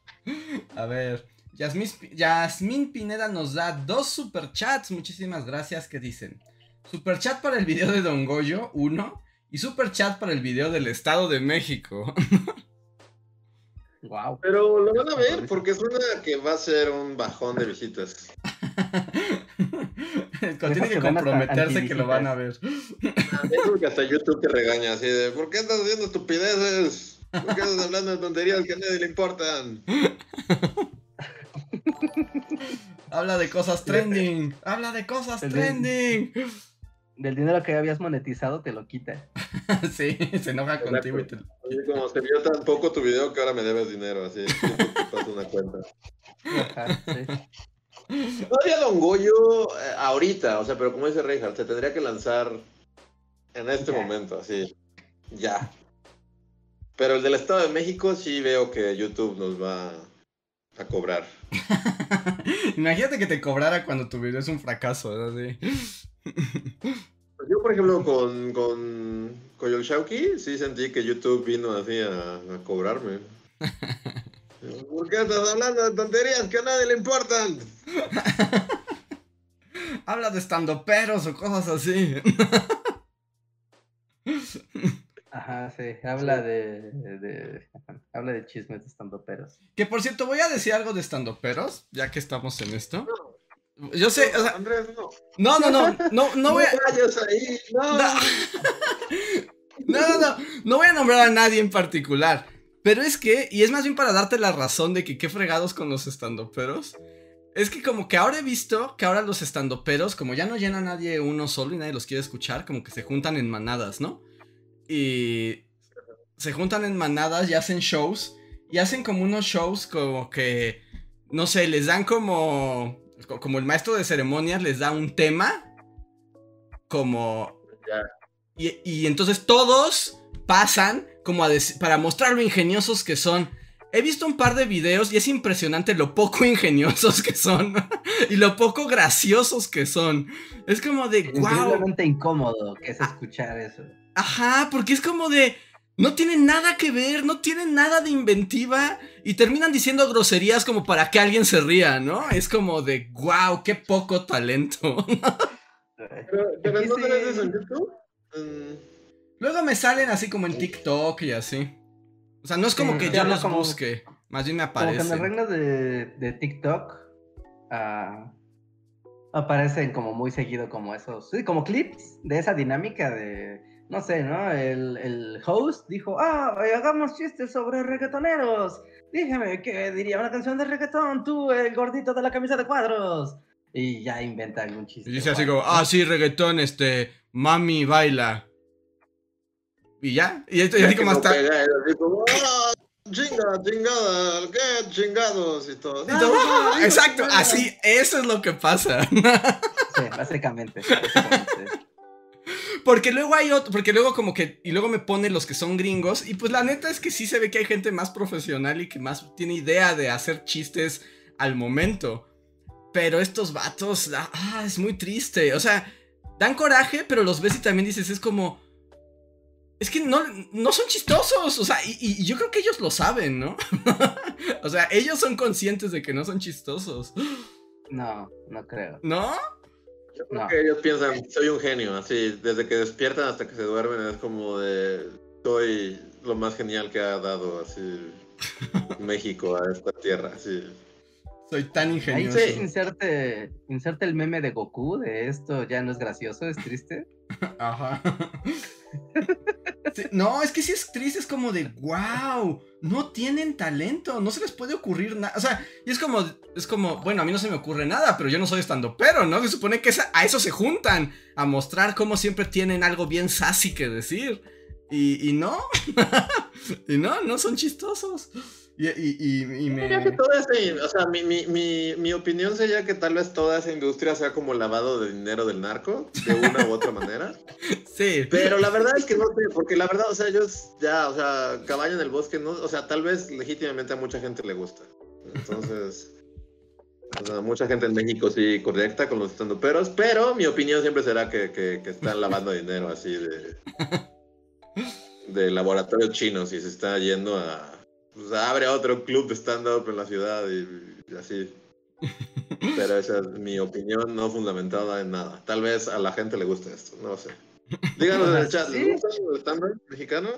A ver, Yasmín Pineda nos da dos superchats. Muchísimas gracias. Que dicen: Superchat para el video de Don Goyo, uno. Y superchat para el video del Estado de México. Wow. Pero lo van a ver porque suena que va a ser un bajón de visitas. Tiene que comprometerse que lo van a ver. Ah, que hasta YouTube te regaña así de ¿por qué estás haciendo estupideces? ¿Por qué estás hablando de tonterías que a nadie le importan? Habla de cosas trending. Habla de cosas trending. Del dinero que habías monetizado te lo quita. sí, se enoja contigo y te... Oye, como se vio tan poco tu video que ahora me debes dinero, así te paso una cuenta. Ajá, sí. Todavía Don Goyo, eh, ahorita, o sea, pero como dice Reinhardt, se tendría que lanzar en este momento, así, ya. Pero el del Estado de México sí veo que YouTube nos va a cobrar. Imagínate que te cobrara cuando tu video es un fracaso, ¿verdad? Pues yo, por ejemplo, con, con Shauki, sí sentí que YouTube vino así a, cobrarme. ¿Por qué estás hablando de tonterías que a nadie le importan? Habla de estando peros o cosas así. Ajá, sí, habla de, habla de chismes de estando peros. Que por cierto, voy a decir algo de estando peros, ya que estamos en esto. Yo sé, o sea, Andrés, no. No, no, no, no, no voy a. ahí, no. No. no, no, no, voy a nombrar a nadie en particular. Pero es que, y es más bien para darte la razón de que qué fregados con los estandoperos. Es que como que ahora he visto que ahora los estandoperos, como ya no llena nadie uno solo y nadie los quiere escuchar, como que se juntan en manadas, ¿no? Y se juntan en manadas y hacen shows. Y hacen como unos shows como que, no sé, les dan como como el maestro de ceremonias les da un tema, como... Y, entonces todos pasan como a para mostrar lo ingeniosos que son. He visto un par de videos y es impresionante lo poco ingeniosos que son y lo poco graciosos que son. Es como de wow. incómodo que es escuchar eso. Ajá, porque es como de no tienen nada que ver, no tienen nada de inventiva y terminan diciendo groserías como para que alguien se ría, ¿no? Es como de, wow, qué poco talento. pero, pero no tenés eso en YouTube. Luego me salen así como en TikTok y así. O sea, no es como que yo los busque, más bien me aparecen. Como que en de, de TikTok uh, aparecen como muy seguido como esos, sí, como clips de esa dinámica de no sé, ¿no? El, el host dijo, ah, hagamos chistes sobre reggaetoneros. Dígame, ¿qué diría una canción de reggaetón? Tú, el gordito de la camisa de cuadros. Y ya inventa algún chiste. Y dice así como, ah, sí, reggaetón, este, mami baila. Y ya, y, y así como hasta... Ah, chinga, chingada, qué chingados y todo. Ah, exacto, así, eso es lo que pasa. Sí, básicamente. básicamente. Porque luego hay otro, porque luego como que, y luego me pone los que son gringos, y pues la neta es que sí se ve que hay gente más profesional y que más tiene idea de hacer chistes al momento. Pero estos vatos, ah, ah es muy triste, o sea, dan coraje, pero los ves y también dices, es como... Es que no, no son chistosos, o sea, y, y yo creo que ellos lo saben, ¿no? o sea, ellos son conscientes de que no son chistosos. No, no creo. ¿No? Yo creo que ellos piensan, soy un genio, así, desde que despiertan hasta que se duermen, es como de, soy lo más genial que ha dado así México a esta tierra, así. Soy tan ingenioso. Ahí inserte, inserte el meme de Goku de esto ya no es gracioso, es triste. Ajá. No, es que si es triste, es como de wow, no tienen talento, no se les puede ocurrir nada. O sea, y es como, es como, bueno, a mí no se me ocurre nada, pero yo no soy estando pero, ¿no? Se supone que a eso se juntan, a mostrar cómo siempre tienen algo bien sassy que decir. Y, y no, y no, no son chistosos. Y, y, y, me... o sea, mi, mi, mi, mi, opinión sería que tal vez toda esa industria sea como lavado de dinero del narco, de una u otra manera. Sí. Pero la verdad es que no sé, porque la verdad, o sea, ellos ya, o sea, caballo en el bosque, no, o sea, tal vez legítimamente a mucha gente le gusta. Entonces, o sea, mucha gente en México sí correcta con los estandoperos, pero mi opinión siempre será que, que, que están lavando dinero así de... de laboratorios chinos y se está yendo a pues abre otro club de stand-up en la ciudad y, así. Pero esa es mi opinión no fundamentada en nada. Tal vez a la gente le guste esto, no sé. Díganos en el chat, ¿les gusta el stand-up mexicano?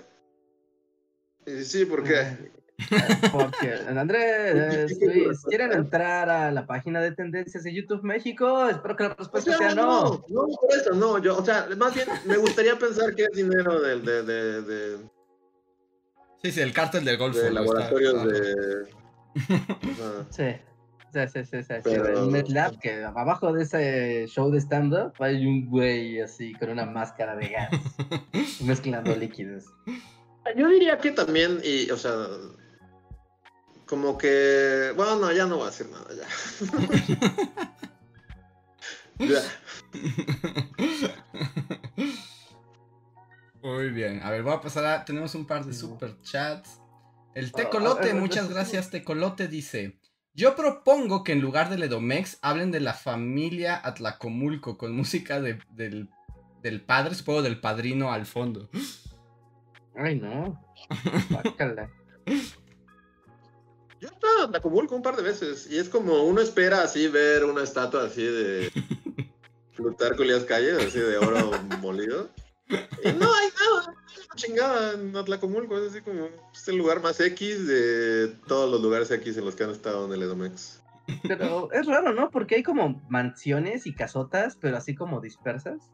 Y sí, ¿por qué? Porque, Andrés, Luis, ¿quieren entrar a la página de tendencias de YouTube México? Espero que la respuesta sea no. No, por eso, no. Yo, o sea, más bien me gustaría pensar que es dinero del, de, de, de Sí, sí, el cártel del Golfo. De laboratorios de. sí. Sí, sí, sí, sí. En MedLab, que abajo de ese show de stand-up hay un güey así con una máscara de gas mezclando líquidos. Yo diría que también, y, o sea, como que. Bueno, no, ya no voy a decir nada, ya. ya. Muy bien. A ver, voy a pasar a. Tenemos un par de super chats. El ah, Tecolote, muchas gracias. Tecolote dice: Yo propongo que en lugar del Edomex hablen de la familia Atlacomulco con música del, del padre, supongo del padrino al fondo. Ay, no. Yo he estado en Atlacomulco un par de veces y es como uno espera así ver una estatua así de Plutarco las Calles, así de oro molido no hay nada, chingada en Atlacomulco, es así como es el lugar más X de todos los lugares X en los que han estado en el Edomex. Pero es raro, ¿no? Porque hay como mansiones y casotas, pero así como dispersas.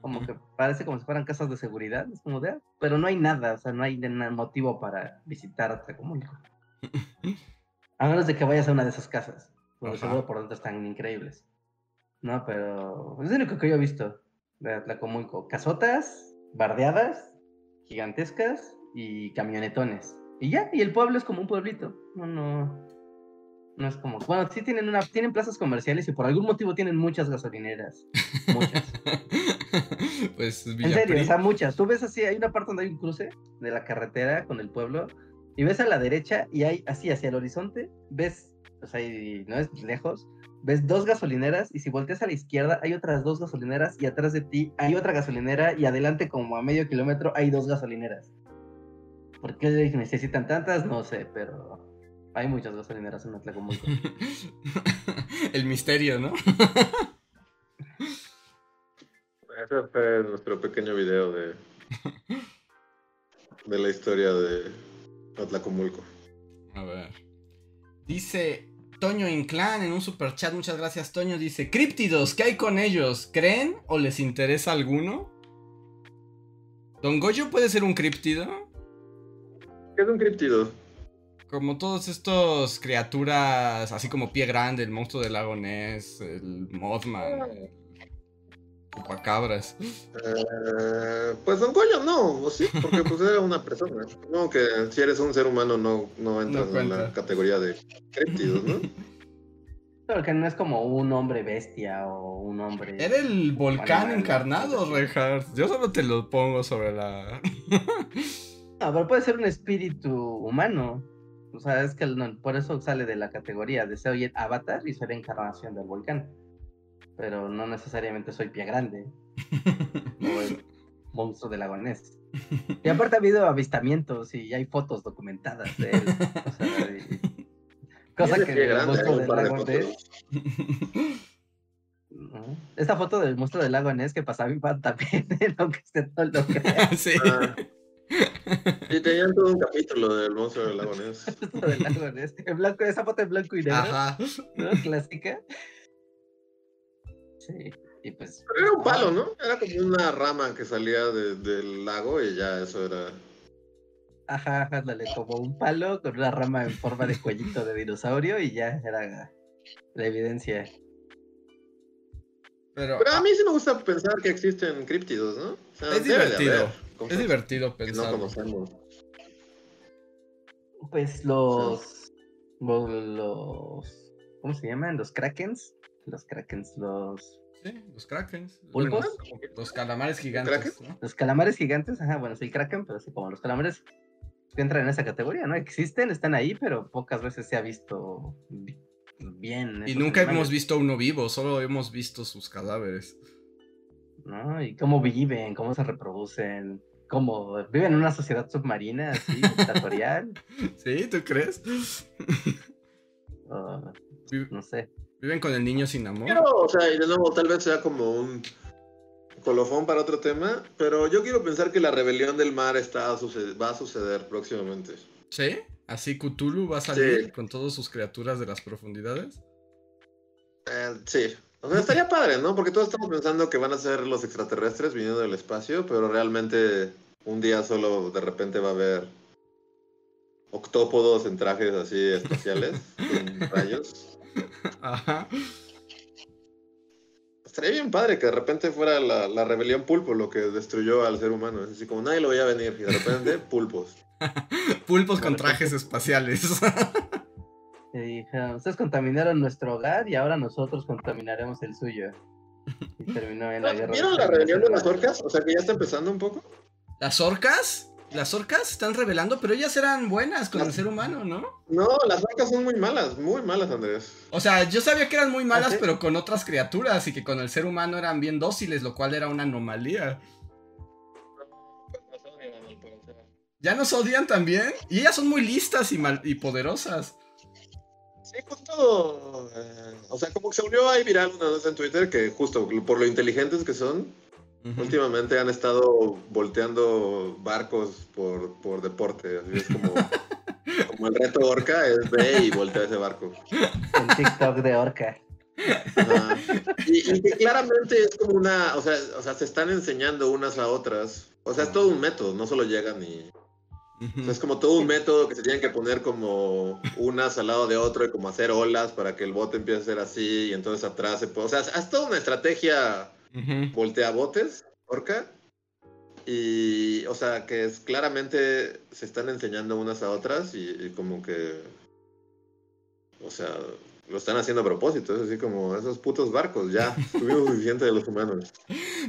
Como que parece como si fueran casas de seguridad, es como de, ah, pero no hay nada, o sea, no hay motivo para visitar Atlacomulco. A menos de que vayas a una de esas casas, porque seguro por dentro están increíbles. No, pero es lo único que yo he visto de Atlacomulco. Casotas, bardeadas, gigantescas y camionetones. Y ya, y el pueblo es como un pueblito. No, no. No es como. Bueno, sí tienen una. Tienen plazas comerciales y por algún motivo tienen muchas gasolineras. Muchas. pues En serio, o sea, muchas. Tú ves así, hay una parte donde hay un cruce de la carretera con el pueblo. Y ves a la derecha y hay así hacia el horizonte, ves, o sea, no es lejos, ves dos gasolineras y si volteas a la izquierda hay otras dos gasolineras y atrás de ti hay otra gasolinera y adelante como a medio kilómetro hay dos gasolineras. ¿Por qué necesitan tantas? No sé, pero hay muchas gasolineras en Atlacomulco. El misterio, ¿no? Ese fue nuestro pequeño video de, de la historia de Atlacomulco. A ver. Dice Toño Inclán en un super chat, muchas gracias Toño, dice, críptidos, ¿qué hay con ellos? ¿Creen o les interesa alguno? ¿Don Goyo puede ser un críptido? ¿Qué es un críptido? Como todos estos criaturas, así como Pie Grande, el monstruo del lago Ness, el Mothman, Chupacabras. Eh, pues Don Goyo no, sí, porque pues era una persona. No, que si eres un ser humano no, no entras en la categoría de críptidos, ¿no? Pero que no es como un hombre bestia o un hombre. Era el volcán encarnado, Reinhardt. Yo solo te lo pongo sobre la. no, pero puede ser un espíritu humano. O sea, es que por eso sale de la categoría de ser avatar y ser encarnación del volcán pero no necesariamente soy pie grande o el monstruo del lago Y aparte ha habido avistamientos y hay fotos documentadas de él. cosa que el monstruo del lago Esta foto del monstruo del lago Ness que pasaba en pan también, aunque esté todo lo que. sí. Ah. Y tenían todo un capítulo del monstruo del lago Ness. del lago Ness. En blanco, esa foto en blanco y negro. Ajá. ¿No? Clásica. Sí. Y pues. Pero era un palo, ¿no? Era como una rama que salía del lago y ya eso era. Ajá, ándale, como un palo con una rama en forma de cuellito de dinosaurio y ya era la evidencia. Pero, a mí sí me gusta pensar que existen críptidos, ¿no? es divertido. es divertido pensar. No conocemos. Pues los, los, ¿Cómo se llaman? Los krakens. Los krakens, los. Sí, los krakens. ¿Pulpos? Los, calamares gigantes. Los calamares gigantes, ajá, bueno, sí, kraken, pero sí, como los calamares que entran en esa categoría, ¿no? Existen, están ahí, pero pocas veces se ha visto bien. Y nunca hemos visto uno vivo, solo hemos visto sus cadáveres. ¿No? Y cómo viven, cómo se reproducen, cómo viven en una sociedad submarina, así, dictatorial. ¿Sí? ¿Tú crees? no sé. Viven con el niño sin amor. Pero, o sea, y de nuevo, tal vez sea como un colofón para otro tema, pero yo quiero pensar que la rebelión del mar está va a suceder próximamente. ¿Sí? ¿Así Cthulhu va a salir con todas sus criaturas de las profundidades? Eh, sí. O sea, estaría padre, ¿no? Porque todos estamos pensando que van a ser los extraterrestres viniendo del espacio, pero realmente un día solo de repente va a haber octópodos en trajes así espaciales, con rayos. Ajá. Estaría bien padre que de repente fuera la, la, rebelión pulpo lo que destruyó al ser humano. Es así como nadie lo veía venir y de repente pulpos. pulpos con trajes espaciales. ustedes contaminaron nuestro hogar y ahora nosotros contaminaremos el suyo. Y terminó en la guerra. ¿Vieron la rebelión de las orcas? O sea que ya está empezando un poco. ¿Las orcas? Las orcas están revelando, pero ellas eran buenas con el ser humano, ¿no? No, las orcas son muy malas, muy malas, Andrés. O sea, yo sabía que eran muy malas, ¿Ah, pero con otras criaturas y que con el ser humano eran bien dóciles, lo cual era una anomalía. ¿Ya nos odian también? Y ellas son muy listas y, mal y poderosas. Sí, justo. Eh, o sea, como que se volvió ahí viral una vez en Twitter que, justo por lo inteligentes que son, Últimamente han estado volteando barcos por, por deporte. Así es como, como el reto Orca, es ve y voltea ese barco. El TikTok de Orca. Y, que claramente es como una, o sea, o sea, se están enseñando unas a otras. O sea, es todo un método, no solo llegan y... es como todo un método que se tienen que poner como unas al lado de otro y como hacer olas para que el bote empiece a ser así y entonces atrás se puede... O sea, es toda una estrategia voltea botes, orca. Y, o sea, que es claramente se están enseñando unas a otras y, como que, o sea, lo están haciendo a propósito. Es así como esos putos barcos, ya tuvimos suficiente de los humanos.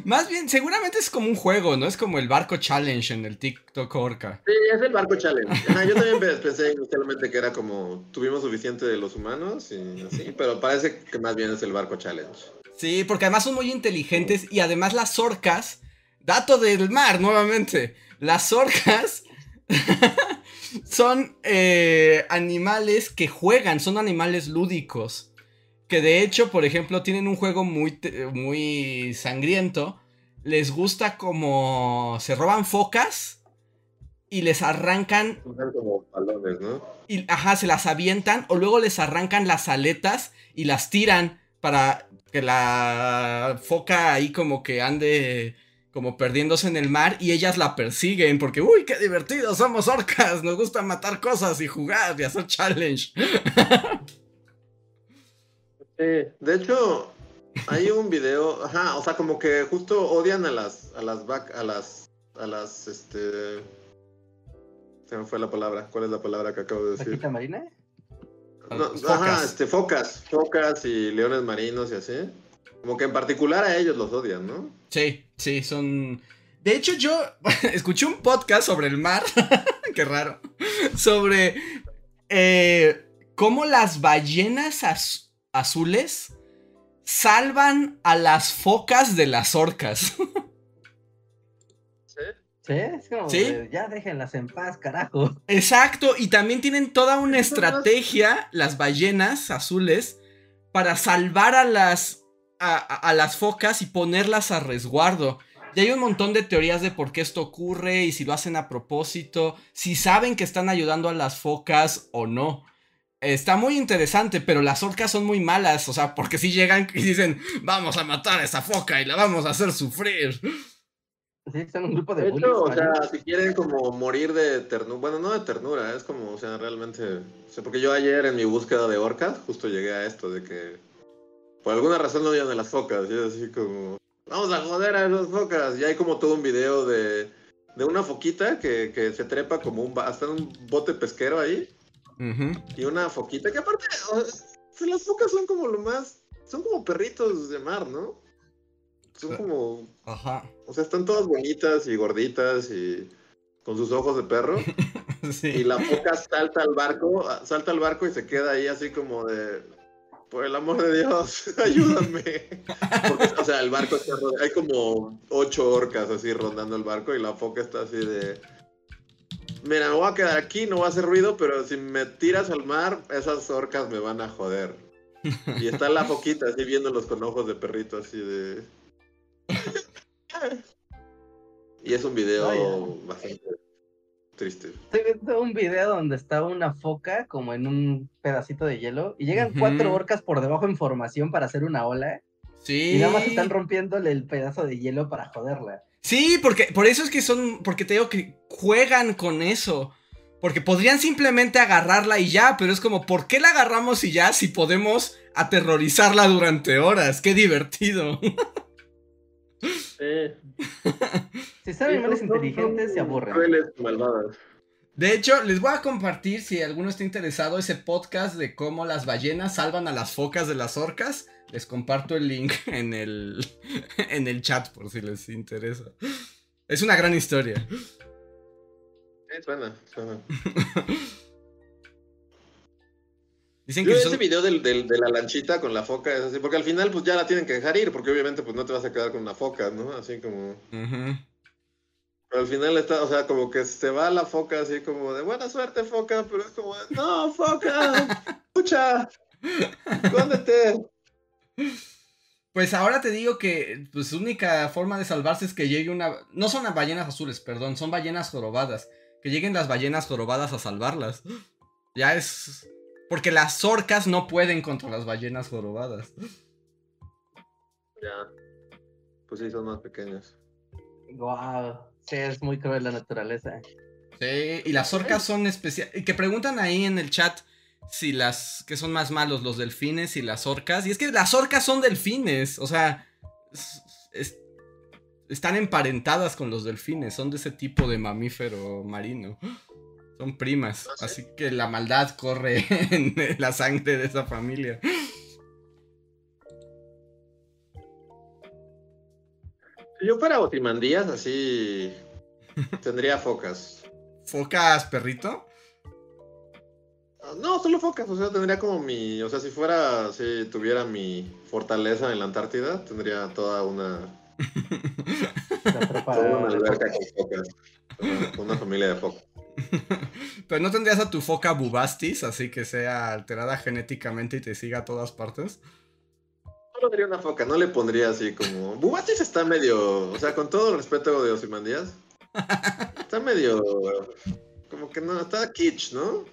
Más bien, seguramente es como un juego, ¿no? Es como el barco challenge en el TikTok Orca. Sí, es el barco challenge. yo también pensé inicialmente que era como tuvimos suficiente de los humanos y así, pero parece que más bien es el barco challenge. Sí, porque además son muy inteligentes y además las orcas, dato del mar nuevamente, las orcas son eh, animales que juegan, son animales lúdicos. Que de hecho, por ejemplo, tienen un juego muy, muy sangriento. Les gusta como se roban focas y les arrancan. Como balones, ¿no? Y, ajá, se las avientan o luego les arrancan las aletas y las tiran para que la foca ahí como que ande como perdiéndose en el mar y ellas la persiguen porque, uy, qué divertido, somos orcas, nos gusta matar cosas y jugar y hacer challenge. de hecho, hay un video, ajá, o sea, como que justo odian a las, a las, a las, a las, este, se me fue la palabra, ¿cuál es la palabra que acabo de decir? marina? Ajá, este, focas, focas y leones marinos y así. Como que en particular a ellos los odian, ¿no? Sí, sí, son... De hecho, yo escuché un podcast sobre el mar, qué raro, sobre eh, cómo las ballenas azules salvan a las focas de las orcas. Sí, es como ya déjenlas en paz, carajo. Exacto, y también tienen toda una estrategia, las ballenas azules, para salvar a las, a, las focas y ponerlas a resguardo. Y hay un montón de teorías de por qué esto ocurre y si lo hacen a propósito, si saben que están ayudando a las focas o no. Está muy interesante, pero las orcas son muy malas, o sea, porque si llegan y dicen, vamos a matar a esa foca y la vamos a hacer sufrir. Sí, son un grupo de, hecho, o sea, si quieren como morir de ternura, bueno, no de ternura, es como, o sea, realmente, o sea, porque yo ayer en mi búsqueda de orcas justo llegué a esto de que por alguna razón no odian de las focas, y es así como, vamos a joder a esas focas, y hay como todo un video de, de una foquita que, que se trepa como un, hasta en un bote pesquero ahí, y una foquita, que aparte, las focas son como lo más, son como perritos de mar, ¿no? Son como. Ajá. O sea, están todas bonitas y gorditas y con sus ojos de perro. sí. Y la foca salta al barco, salta al barco y se queda ahí así como de. Por el amor de Dios, ayúdame. o sea, el barco está hay como ocho orcas así rondando el barco y la foca está así de. Mira, me voy a quedar aquí, no voy a hacer ruido, pero si me tiras al mar, esas orcas me van a joder. Y está la foquita así viéndolos con ojos de perrito así de y es un video bastante triste. Estoy viendo un video donde está una foca como en un pedacito de hielo y llegan cuatro orcas por debajo en formación para hacer una ola. Sí. Y nada más están rompiéndole el pedazo de hielo para joderla. Sí, porque por eso es que son, porque te digo que juegan con eso. Porque podrían simplemente agarrarla y ya, pero es como, ¿por qué la agarramos y ya si podemos aterrorizarla durante horas? Qué divertido. si son animales inteligentes, se aburren. De hecho, les voy a compartir, si alguno está interesado, ese podcast de cómo las ballenas salvan a las focas de las orcas. Les comparto el link en el, en el chat por si les interesa. Es una gran historia. Sí, suena, suena. Dicen que ese video del, de la lanchita con la foca es así, porque al final pues ya la tienen que dejar ir, porque obviamente pues no te vas a quedar con una foca, ¿no? Así como... Pero al final está, o sea, como que se va la foca así como de buena suerte foca, pero es como, no, foca, escucha, escóndete. Pues ahora te digo que pues única forma de salvarse es que llegue una... No son ballenas azules, perdón, son ballenas jorobadas. Que lleguen las ballenas jorobadas a salvarlas. Ya es porque las orcas no pueden contra las ballenas jorobadas. Ya. Pues sí, son más pequeñas. Wow. Sí, es muy cruel la naturaleza. Sí, y las orcas son especiales. Que preguntan ahí en el chat si las. que son más malos, los delfines y las orcas. Y es que las orcas son delfines. O sea. están emparentadas con los delfines. Son de ese tipo de mamífero marino. Son primas, ah, así que la maldad corre en la sangre de esa familia. Si yo fuera Otimandías, así tendría focas. ¿Focas, perrito? No, solo focas, o sea, tendría como mi, o sea, si fuera, si tuviera mi fortaleza en la Antártida, tendría toda una, toda una alberca con focas, una familia de focas. Pero no tendrías a tu foca Bubastis, así que sea alterada genéticamente y te siga a todas partes. No tendría una foca, no le pondría así como. Bubastis está medio. O sea, con todo el respeto de Osimandías. Está medio. Como que no, está kitsch, ¿no?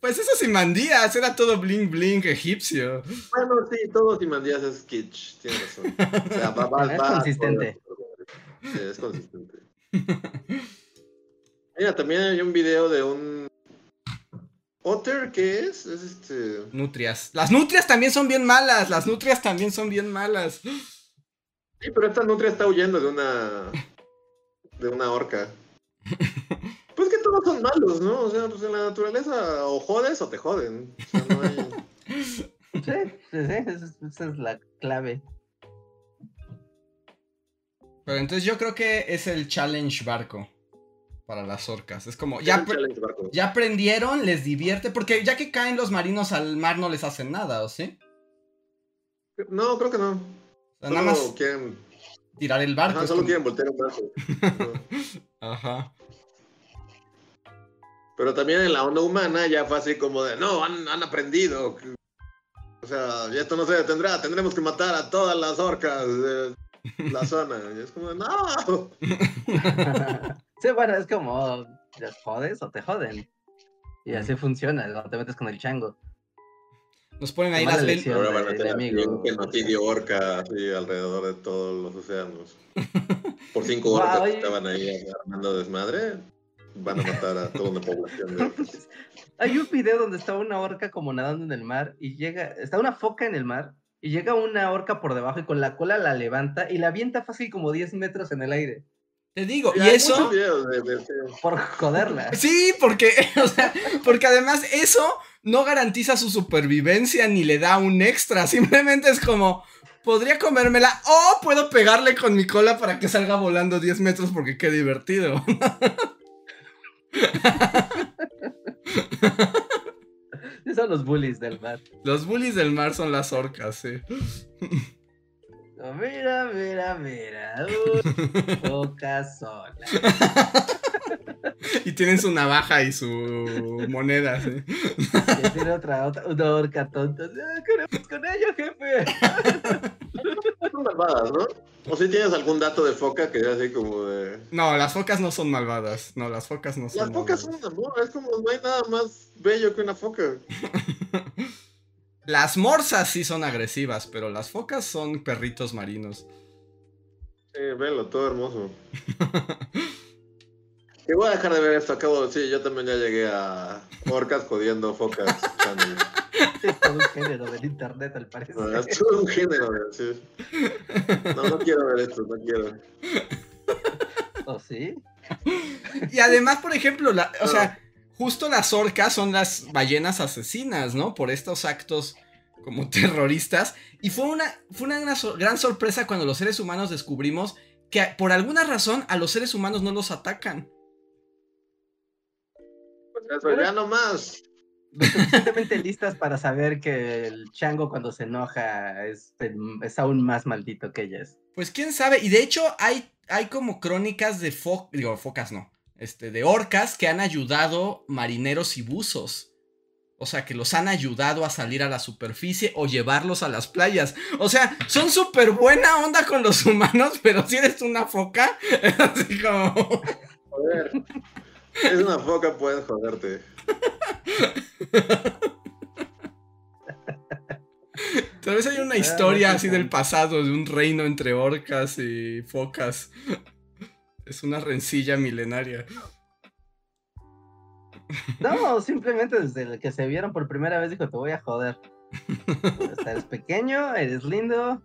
Pues eso Osimandías, era todo bling bling egipcio. Bueno, sí, todo Osimandías es kitsch, tienes razón. O sea, va, va, es consistente. Sí, es consistente. Mira, también hay un video de un Otter, ¿qué es? Es este. Nutrias. Las nutrias también son bien malas. Las nutrias también son bien malas. Sí, pero esta nutria está huyendo de una. de una orca. Pues que todos son malos, ¿no? O sea, pues en la naturaleza o jodes o te joden. O sea, no hay... Sí, sí, sí, esa es la clave. Pero entonces yo creo que es el challenge barco para las orcas. Es como, ya, ya aprendieron, les divierte, porque ya que caen los marinos al mar no les hacen nada, ¿o sí? No, creo que no. nada más quieren tirar el barco. solo quieren voltear un barco. Ajá. Pero también en la onda humana ya fue así como de, no, han, han aprendido. O sea, esto no se detendrá, tendremos que matar a todas las orcas. la zona. Y es como, no. sí, bueno, es como, ¿les jodes o te joden? Y así funciona cuando te metes con el chango. Nos ponen ahí las velas. Ahora van a tener un genocidio orca así alrededor de todos los océanos. Por cinco orcas que estaban ahí armando desmadre, van a matar a toda una población de orcas. Hay un video donde está una orca como nadando en el mar y llega, está una foca en el mar y llega una orca por debajo y con la cola la levanta y la avienta fácil como 10 metros en el aire. Te digo, y, eso. Por joderla. Sí, porque, o sea, porque además eso no garantiza su supervivencia ni le da un extra. Simplemente es como. Podría comérmela o puedo pegarle con mi cola para que salga volando 10 metros porque qué divertido. son los bullies del mar. Los bullies del mar son las orcas, sí. Mira, mira, mira. Boca sola. y tienen su navaja y su moneda, ¿sí? Y tiene otra, otra, una orca tonta. Ah, queremos con ella, jefe. Son malvadas, ¿no? O si tienes algún dato de foca que es así como de. No, las focas no son malvadas. No, las focas no son Las focas son amor, es como no hay nada más bello que una foca. Las morsas sí son agresivas, pero las focas son perritos marinos. Sí, velo, todo hermoso. Y voy a dejar de ver esto, acabo, sí, yo también ya llegué a orcas jodiendo focas. es todo un género del internet, al parecer. No, es todo un género, sí. No, no quiero ver esto, no quiero. ¿Oh, sí? Y además, por ejemplo, la, o sea, justo las orcas son las ballenas asesinas, ¿no? Por estos actos como terroristas. Y fue una, fue una gran sorpresa cuando los seres humanos descubrimos que por alguna razón a los seres humanos no los atacan. Pues eso, ya no más. suficientemente listas para saber que el chango cuando se enoja es, es, aún más maldito que ellas. Pues quién sabe, y de hecho hay, hay como crónicas de fo digo, focas no, este, de orcas que han ayudado marineros y buzos. O sea, que los han ayudado a salir a la superficie o llevarlos a las playas. O sea, son súper buena onda con los humanos, pero si eres una foca, es así como... Joder, es una foca, puedes joderte. Tal vez hay una historia así del pasado, de un reino entre orcas y focas. Es una rencilla milenaria. No, simplemente desde que se vieron por primera vez dijo, te voy a joder. eres pequeño, eres lindo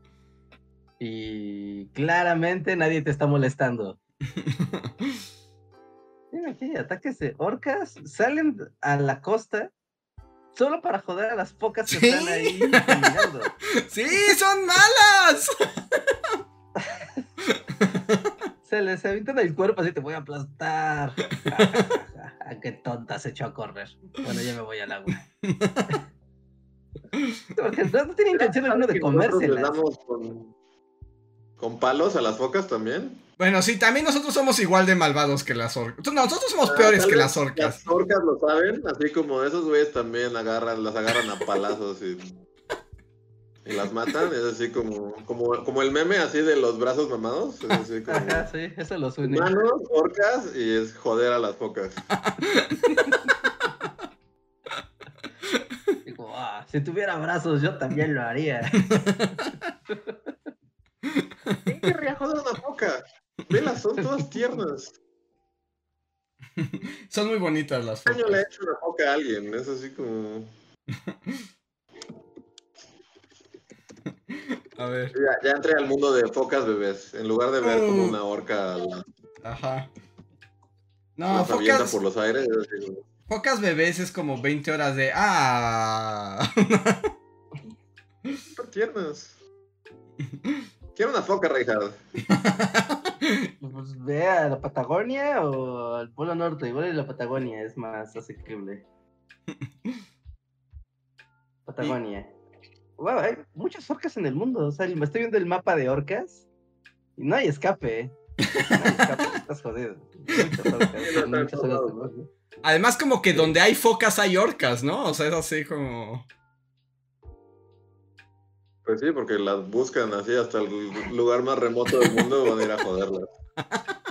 y claramente nadie te está molestando. Mira aquí, ataques de orcas salen a la costa solo para joder a las pocas que están ahí caminando. ¡Sí, son malas! Se les avientan el cuerpo así, te voy a aplastar. Qué tonta se echó a correr. Bueno, ya me voy al agua. Porque no tiene intención alguna de comérselas. Con, con palos a las focas también? Bueno, sí, también nosotros somos igual de malvados que las orcas. Nosotros somos ah, peores que las orcas. Las orcas lo saben, así como esos güeyes también agarran, las agarran a palazos y y las matan, es así como, como, como el meme así de los brazos mamados. Es así como Ajá, sí, eso los une. Manos, orcas y es joder a las focas. Digo, ah, si tuviera brazos yo también lo haría. ¿Quién querría joder a una foca? Velas, son todas tiernas. Son muy bonitas las focas. ¿Qué le ha hecho una foca a alguien? Es así como... A ver. Ya, entré al mundo de focas bebés. En lugar de ver como una orca. Ajá. No, focas. por los aires. Focas bebés es como 20 horas de. ¡Ah! Súper tiernas. Quiero una foca, Reinhard. Pues ve a la Patagonia o al Polo Norte. Igual la Patagonia es más asequible. Patagonia. Wow, hay muchas orcas en el mundo. O sea, me estoy viendo el mapa de orcas y no hay escape. ¿eh? No hay escape, estás jodido. Además, como que donde hay focas hay orcas, ¿no? O sea, es así como. Pues sí, porque las buscan así hasta el lugar más remoto del mundo van a ir a joderlas.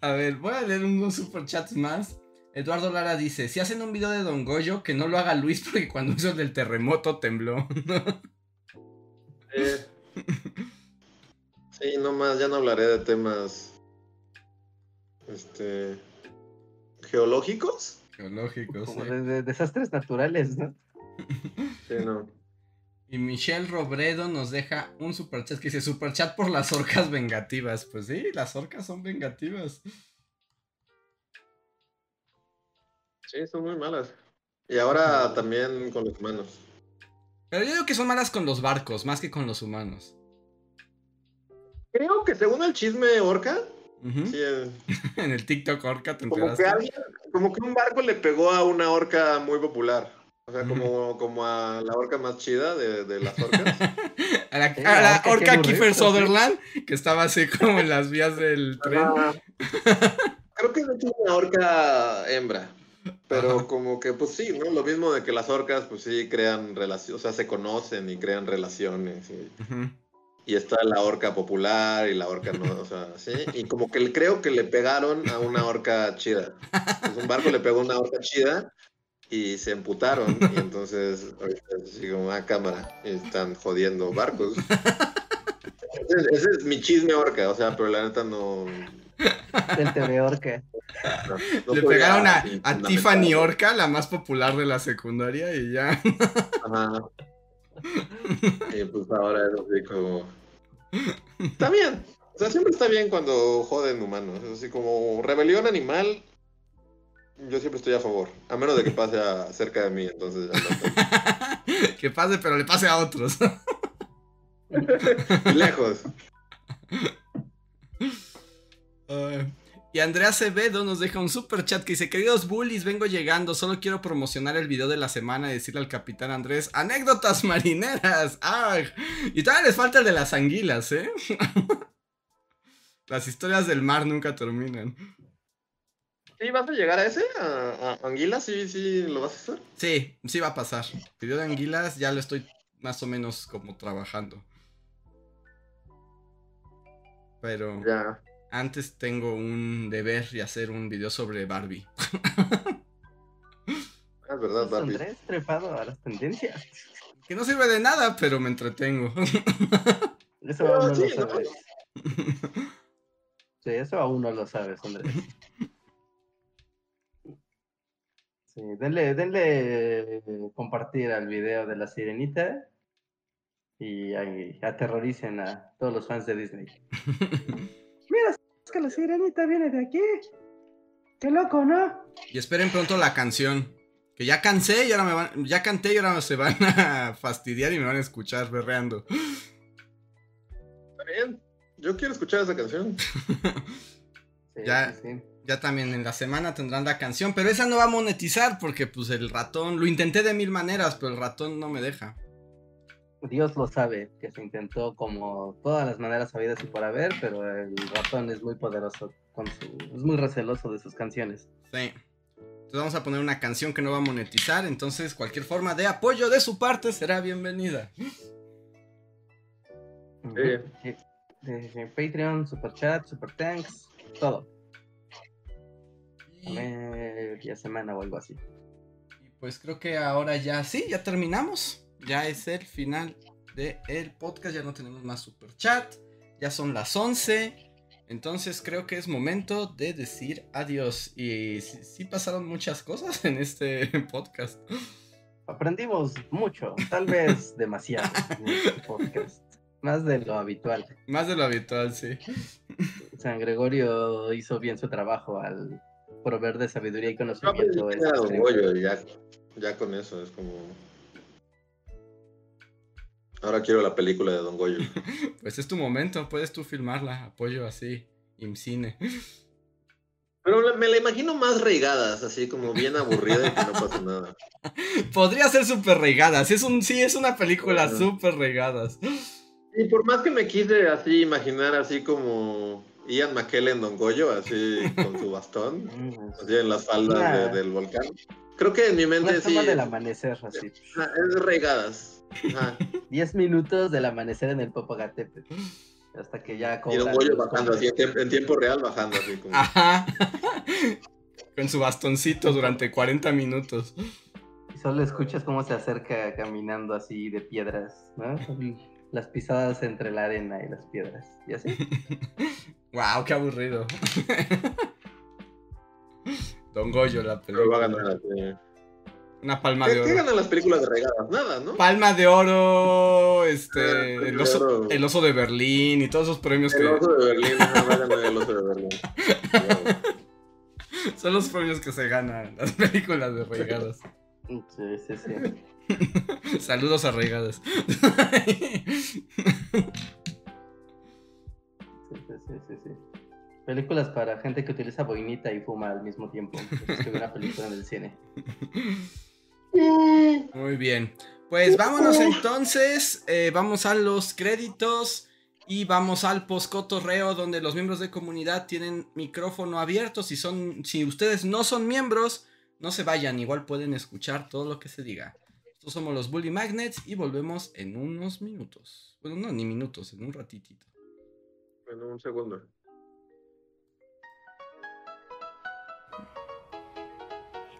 A ver, voy a leer unos superchats más. Eduardo Lara dice, si hacen un video de Don Goyo, que no lo haga Luis porque cuando hizo el del terremoto tembló. sí. sí, no más, ya no hablaré de temas este geológicos. Geológicos. Como de, desastres naturales, ¿no? sí, no. Y Michelle Robredo nos deja un superchat que dice superchat por las orcas vengativas. Pues sí, las orcas son vengativas. Sí, son muy malas. Y ahora también con los humanos. Pero yo digo que son malas con los barcos, más que con los humanos. Creo que según el chisme orca, en el TikTok orca te como que, como que un barco le pegó a una orca muy popular. O sea, como, como a la orca más chida de, de las orcas. a la, orca, Kiefer Sutherland, que estaba así como en las vías del tren. Creo que es una orca hembra. Pero como que, pues sí, ¿no? Lo mismo de que las orcas, pues sí, crean relaciones, o sea, se conocen y crean relaciones. Y, y está la orca popular y la orca no, o sea, sí. Y como que creo que le pegaron a una orca chida. Pues un barco le pegó a una orca chida y se emputaron y entonces ahorita así como a ah, cámara están jodiendo barcos. Ese, es mi chisme orca, o sea, pero la neta no... El TV Orca. Le pegaron a, Tiffany Orca, la más popular de la secundaria, y ya. Ajá. Y pues ahora es así como... Está bien. O sea, siempre está bien cuando joden humanos. Es así como rebelión animal, yo siempre estoy a favor, a menos de que pase cerca de mí, entonces que pase, pero le pase a otros. Lejos. Y Andrea Acevedo nos deja un super chat que dice: Queridos bullies, vengo llegando. Solo quiero promocionar el video de la semana y decirle al capitán Andrés: Anécdotas marineras. Y todavía les falta el de las anguilas, ¿eh? las historias del mar nunca terminan. ¿Sí vas a llegar a ese? ¿A, Anguilas? ¿Sí, ¿Sí lo vas a hacer? Sí, sí va a pasar. El video de Anguilas ya lo estoy más o menos como trabajando. Pero ya. Antes tengo un deber y hacer un video sobre Barbie. es verdad, Barbie. Andrés trepado a las tendencias. Que no sirve de nada, pero me entretengo. Eso aún no lo sabes. Sí, eso aún no lo sabes, Andrés. Sí, denle, denle compartir al video de la sirenita y ahí aterroricen a todos los fans de Disney. Mira, que la sirenita viene de aquí. Qué loco, ¿no? Y esperen pronto la canción. Que ya cansé y ahora me van, ya canté y ahora se van a fastidiar y me van a escuchar berreando. Está bien. Yo quiero escuchar esa canción. ya, sí ya también en la semana tendrán la canción, pero esa no va a monetizar porque pues el ratón, lo intenté de mil maneras, pero el ratón no me deja. Dios lo sabe, que se intentó como todas las maneras sabidas y por haber, pero el ratón es muy poderoso, con su, es muy receloso de sus canciones. Sí. Entonces vamos a poner una canción que no va a monetizar, entonces cualquier forma de apoyo de su parte será bienvenida. Patreon, Super Chat, Super Thanks, todo media semana o algo así. Y pues creo que ahora ya sí, ya terminamos. Ya es el final del podcast. Ya no tenemos más super chat. Ya son las 11. Entonces creo que es momento de decir adiós. Y sí, pasaron muchas cosas en este podcast. Aprendimos mucho, tal vez demasiado Más de lo habitual. Más de lo habitual, sí. San Gregorio hizo bien su trabajo al proveer de sabiduría y conocimiento. No, ya, ya con eso es como. Ahora quiero la película de Don Goyo. pues es tu momento, puedes tú filmarla, apoyo así, IMCINE. Pero me la imagino más regadas, así como bien aburrida y que no pasa nada. Podría ser súper regadas, es un, sí, es una película súper regadas. Y por más que me quise así imaginar así como Ian McKellen Don Goyo, así con su bastón, así en las faldas del volcán. Creo que en mi mente sí. del amanecer, así. Es regadas. 10 minutos del amanecer en el Popocatépetl. Hasta que ya Y un bollo bajando así, en tiempo real bajando así. Como... Ajá. Con su bastoncito durante 40 minutos. Y solo escuchas cómo se acerca caminando así de piedras, ¿no? Las pisadas entre la arena y las piedras. ¿Y así? wow, qué aburrido. Don Goyo, la película. Una palma de oro. ¿Qué ganan las películas de regadas? Nada, ¿no? Palma de oro, este, ah, el, oso, el oso de Berlín y todos esos premios que. El oso de Berlín, no, el oso de Berlín. Son los premios que se ganan las películas de regadas. Sí, sí, sí. Saludos a regadas. sí, sí, sí, sí. Películas para gente que utiliza boinita y fuma al mismo tiempo. Es una película en el cine. Muy bien. Pues vámonos entonces. Eh, vamos a los créditos. Y vamos al poscotorreo donde los miembros de comunidad tienen micrófono abierto. Si son, si ustedes no son miembros, no se vayan, igual pueden escuchar todo lo que se diga. Nosotros somos los Bully Magnets y volvemos en unos minutos. Bueno, no, ni minutos, en un ratitito. En un segundo.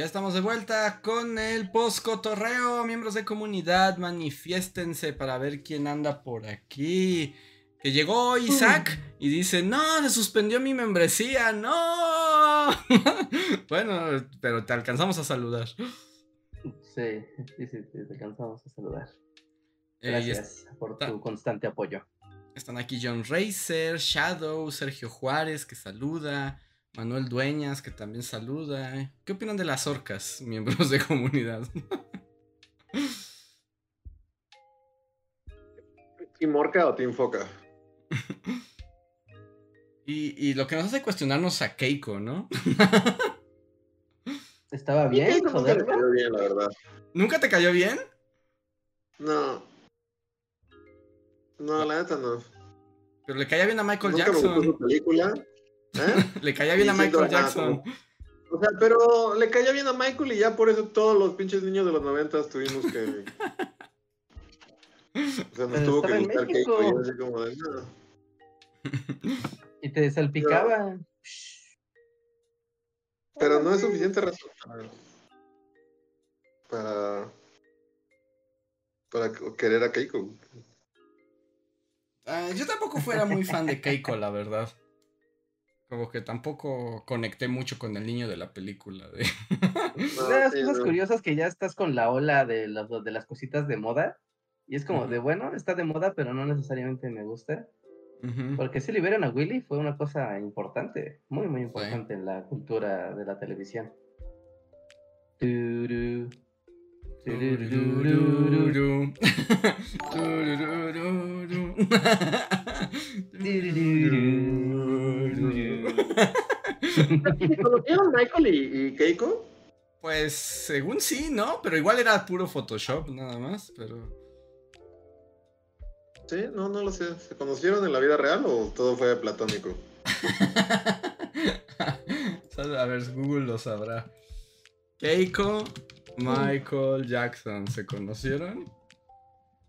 Ya estamos de vuelta con el post-cotorreo. Miembros de comunidad, manifiéstense para ver quién anda por aquí. Que llegó Isaac y dice, no, se suspendió mi membresía, no. bueno, pero te alcanzamos a saludar. Sí, sí, sí, te alcanzamos a saludar. Eh, Gracias por tu constante apoyo. Están aquí John Racer, Shadow, Sergio Juárez, que saluda. Manuel Dueñas, que también saluda. ¿Qué opinan de las orcas, miembros de comunidad? ¿Team Orca o Team Foca? y, lo que nos hace cuestionarnos a Keiko, ¿no? Estaba bien, Nunca te cayó bien, la verdad. ¿Nunca te cayó bien? No. No, la neta no. Pero le caía bien a Michael Jackson. su película. ¿Eh? le caía bien a Michael Jackson. O sea, pero le caía bien a Michael y ya por eso todos los pinches niños de los noventas tuvimos que. O sea, nos tuvo que gustar Keiko y así como de nada. Y te salpicaba. Pero no es suficiente razón para. para querer a Keiko. Ah, yo tampoco fuera muy fan de Keiko, la verdad. Como que tampoco conecté mucho con el niño de la película. De... las cosas curiosas que ya estás con la ola de las, de las cositas de moda. Y es como de, bueno, está de moda, pero no necesariamente me gusta. Porque si liberan a Willy fue una cosa importante, muy, muy importante en la cultura de la televisión. ¿Conocieron Michael y, Keiko? Pues según sí, ¿no? Pero igual era puro Photoshop nada más, pero... Sí, no, no lo sé. ¿Se conocieron en la vida real o todo fue platónico? A ver, Google lo sabrá. Keiko, Michael Jackson, ¿se conocieron?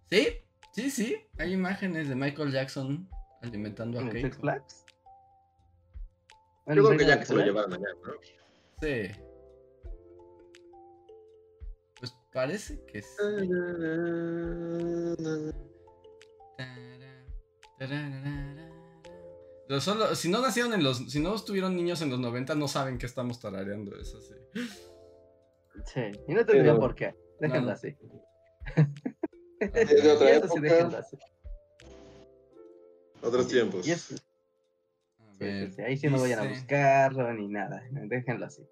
Sí, sí, sí. Hay imágenes de Michael Jackson alimentando a Keiko. Flags? Yo creo que ya que se lo llevaron allá, ¿no? Sí. Pues parece que sí. Solo, si no nacieron en los. Si no estuvieron niños en los 90, no saben que estamos tarareando eso, sí. Sí, y no tendría por qué. Déjenlo así. Es de otra época. Otros tiempos. Ahí sí no vayan a buscarlo ni nada. Déjenlo así.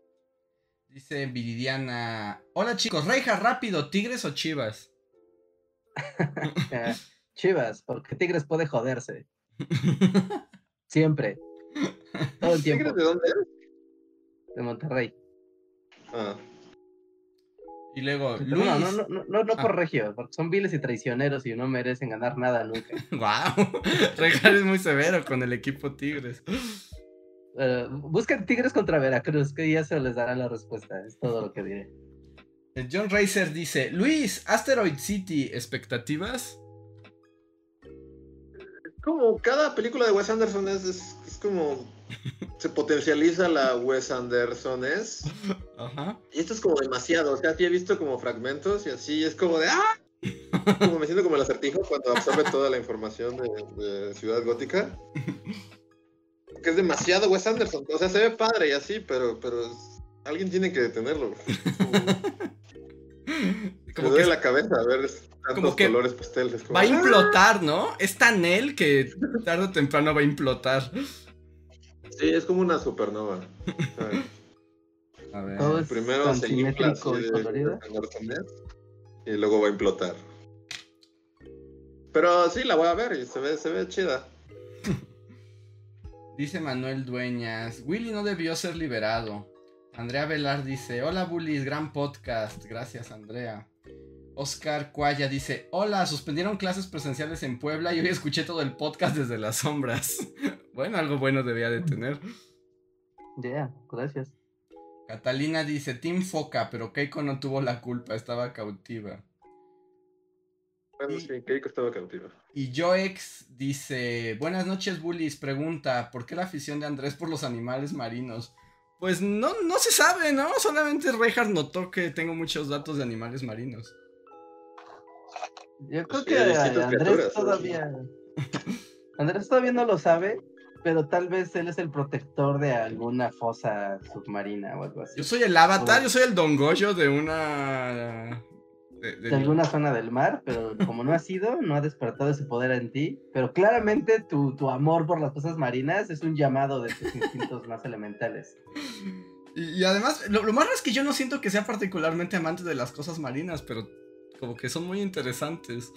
Dice Viridiana. Hola chicos, Reija, rápido, ¿Tigres o Chivas? Chivas, porque Tigres puede joderse. Siempre. Todo el tiempo. ¿De dónde eres? De Monterrey. Ah. Y luego, Luis. No, no, no, no, no por ah. regio, porque son viles y traicioneros y no merecen ganar nada nunca. ¡Wow! Regal es muy severo con el equipo Tigres. busquen Tigres contra Veracruz, que ya se les dará la respuesta. Es todo lo que diré. John Racer dice: Luis, Asteroid City, ¿expectativas? Como cada película de Wes Anderson es, es como se potencializa la Wes Anderson es. Ajá. Y esto es como demasiado. O sea, sí he visto como fragmentos y así es como de ¡ah! Como me siento como el acertijo cuando absorbe toda la información de, Ciudad Gótica. Que es demasiado Wes Anderson. O sea, se ve padre y así, pero, pero alguien tiene que detenerlo. Como, me duele la cabeza a ver tantos colores pasteles. va a implotar, ¿no? Es tan él que tarde o temprano va a implotar. Sí, es como una supernova. A ver. Primero se infla y, luego va a implotar. Pero sí, la voy a ver y se ve, se ve chida. Dice Manuel Dueñas, Willy no debió ser liberado. Andrea Velar dice, hola Bullies, gran podcast. Gracias Andrea. Oscar Cuaya dice, hola, suspendieron clases presenciales en Puebla y hoy escuché todo el podcast desde las sombras. bueno, algo bueno debía de tener. Ya, gracias. Catalina dice, Team Foca, pero Keiko no tuvo la culpa, estaba cautiva. Bueno, sí, Keiko estaba cautiva. Y Joex dice, buenas noches, bullies, pregunta, ¿por qué la afición de Andrés por los animales marinos? Pues no, no se sabe, ¿no? Solamente Reinhardt notó que tengo muchos datos de animales marinos. Yo creo que Andrés todavía. Andrés todavía no lo sabe, pero tal vez él es el protector de alguna fosa submarina o algo así. Yo soy el avatar, yo soy el Don Goyo de una. De, alguna zona del mar, pero como no ha sido, no ha despertado ese poder en ti. Pero claramente tu, tu amor por las cosas marinas es un llamado de tus instintos más elementales. Y, además, lo, lo, más raro es que yo no siento que sea particularmente amante de las cosas marinas, pero como que son muy interesantes.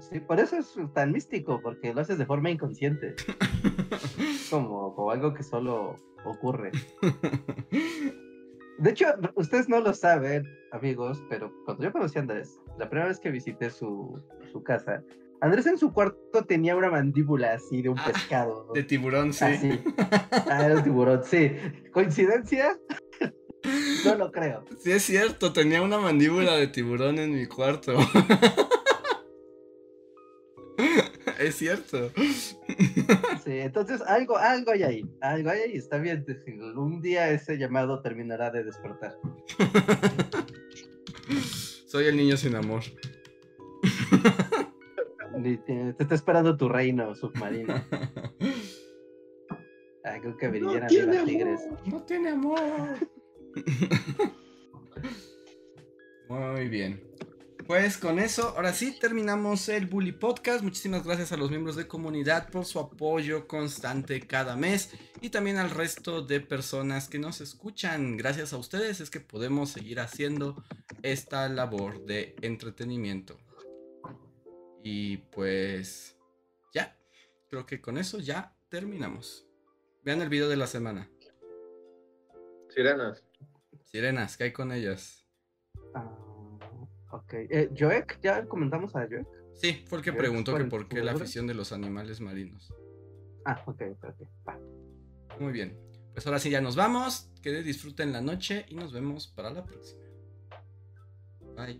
Sí, por eso es tan místico, porque lo haces de forma inconsciente. como, como algo que solo ocurre. De hecho, ustedes no lo saben, amigos, pero cuando yo conocí a Andrés, la primera vez que visité su, su casa, Andrés en su cuarto tenía una mandíbula así de un ah, pescado. De tiburón, sí. Ah, era un tiburón, sí. ¿Coincidencia? No lo creo. Sí, es cierto, tenía una mandíbula de tiburón en mi cuarto. es cierto. Sí, entonces algo, algo hay ahí, algo hay ahí, está bien. Un día ese llamado terminará de despertar. Soy el niño sin amor. Te, está esperando tu reino submarino. Creo que no tiene tigres. No tiene amor. Muy bien. Pues con eso, ahora sí terminamos el Bully Podcast. Muchísimas gracias a los miembros de comunidad por su apoyo constante cada mes y también al resto de personas que nos escuchan. Gracias a ustedes es que podemos seguir haciendo esta labor de entretenimiento. Y pues ya, creo que con eso ya terminamos. Vean el video de la semana. Sirenas. Sirenas, ¿qué hay con ellas? Ah, ok. Eh, ¿Joek? ¿Ya comentamos a Joek? Sí, fue el que preguntó que por qué la afición de los animales marinos. Ah, ok, ok, Muy bien. Pues ahora sí ya nos vamos. Que disfruten la noche y nos vemos para la próxima. Bye.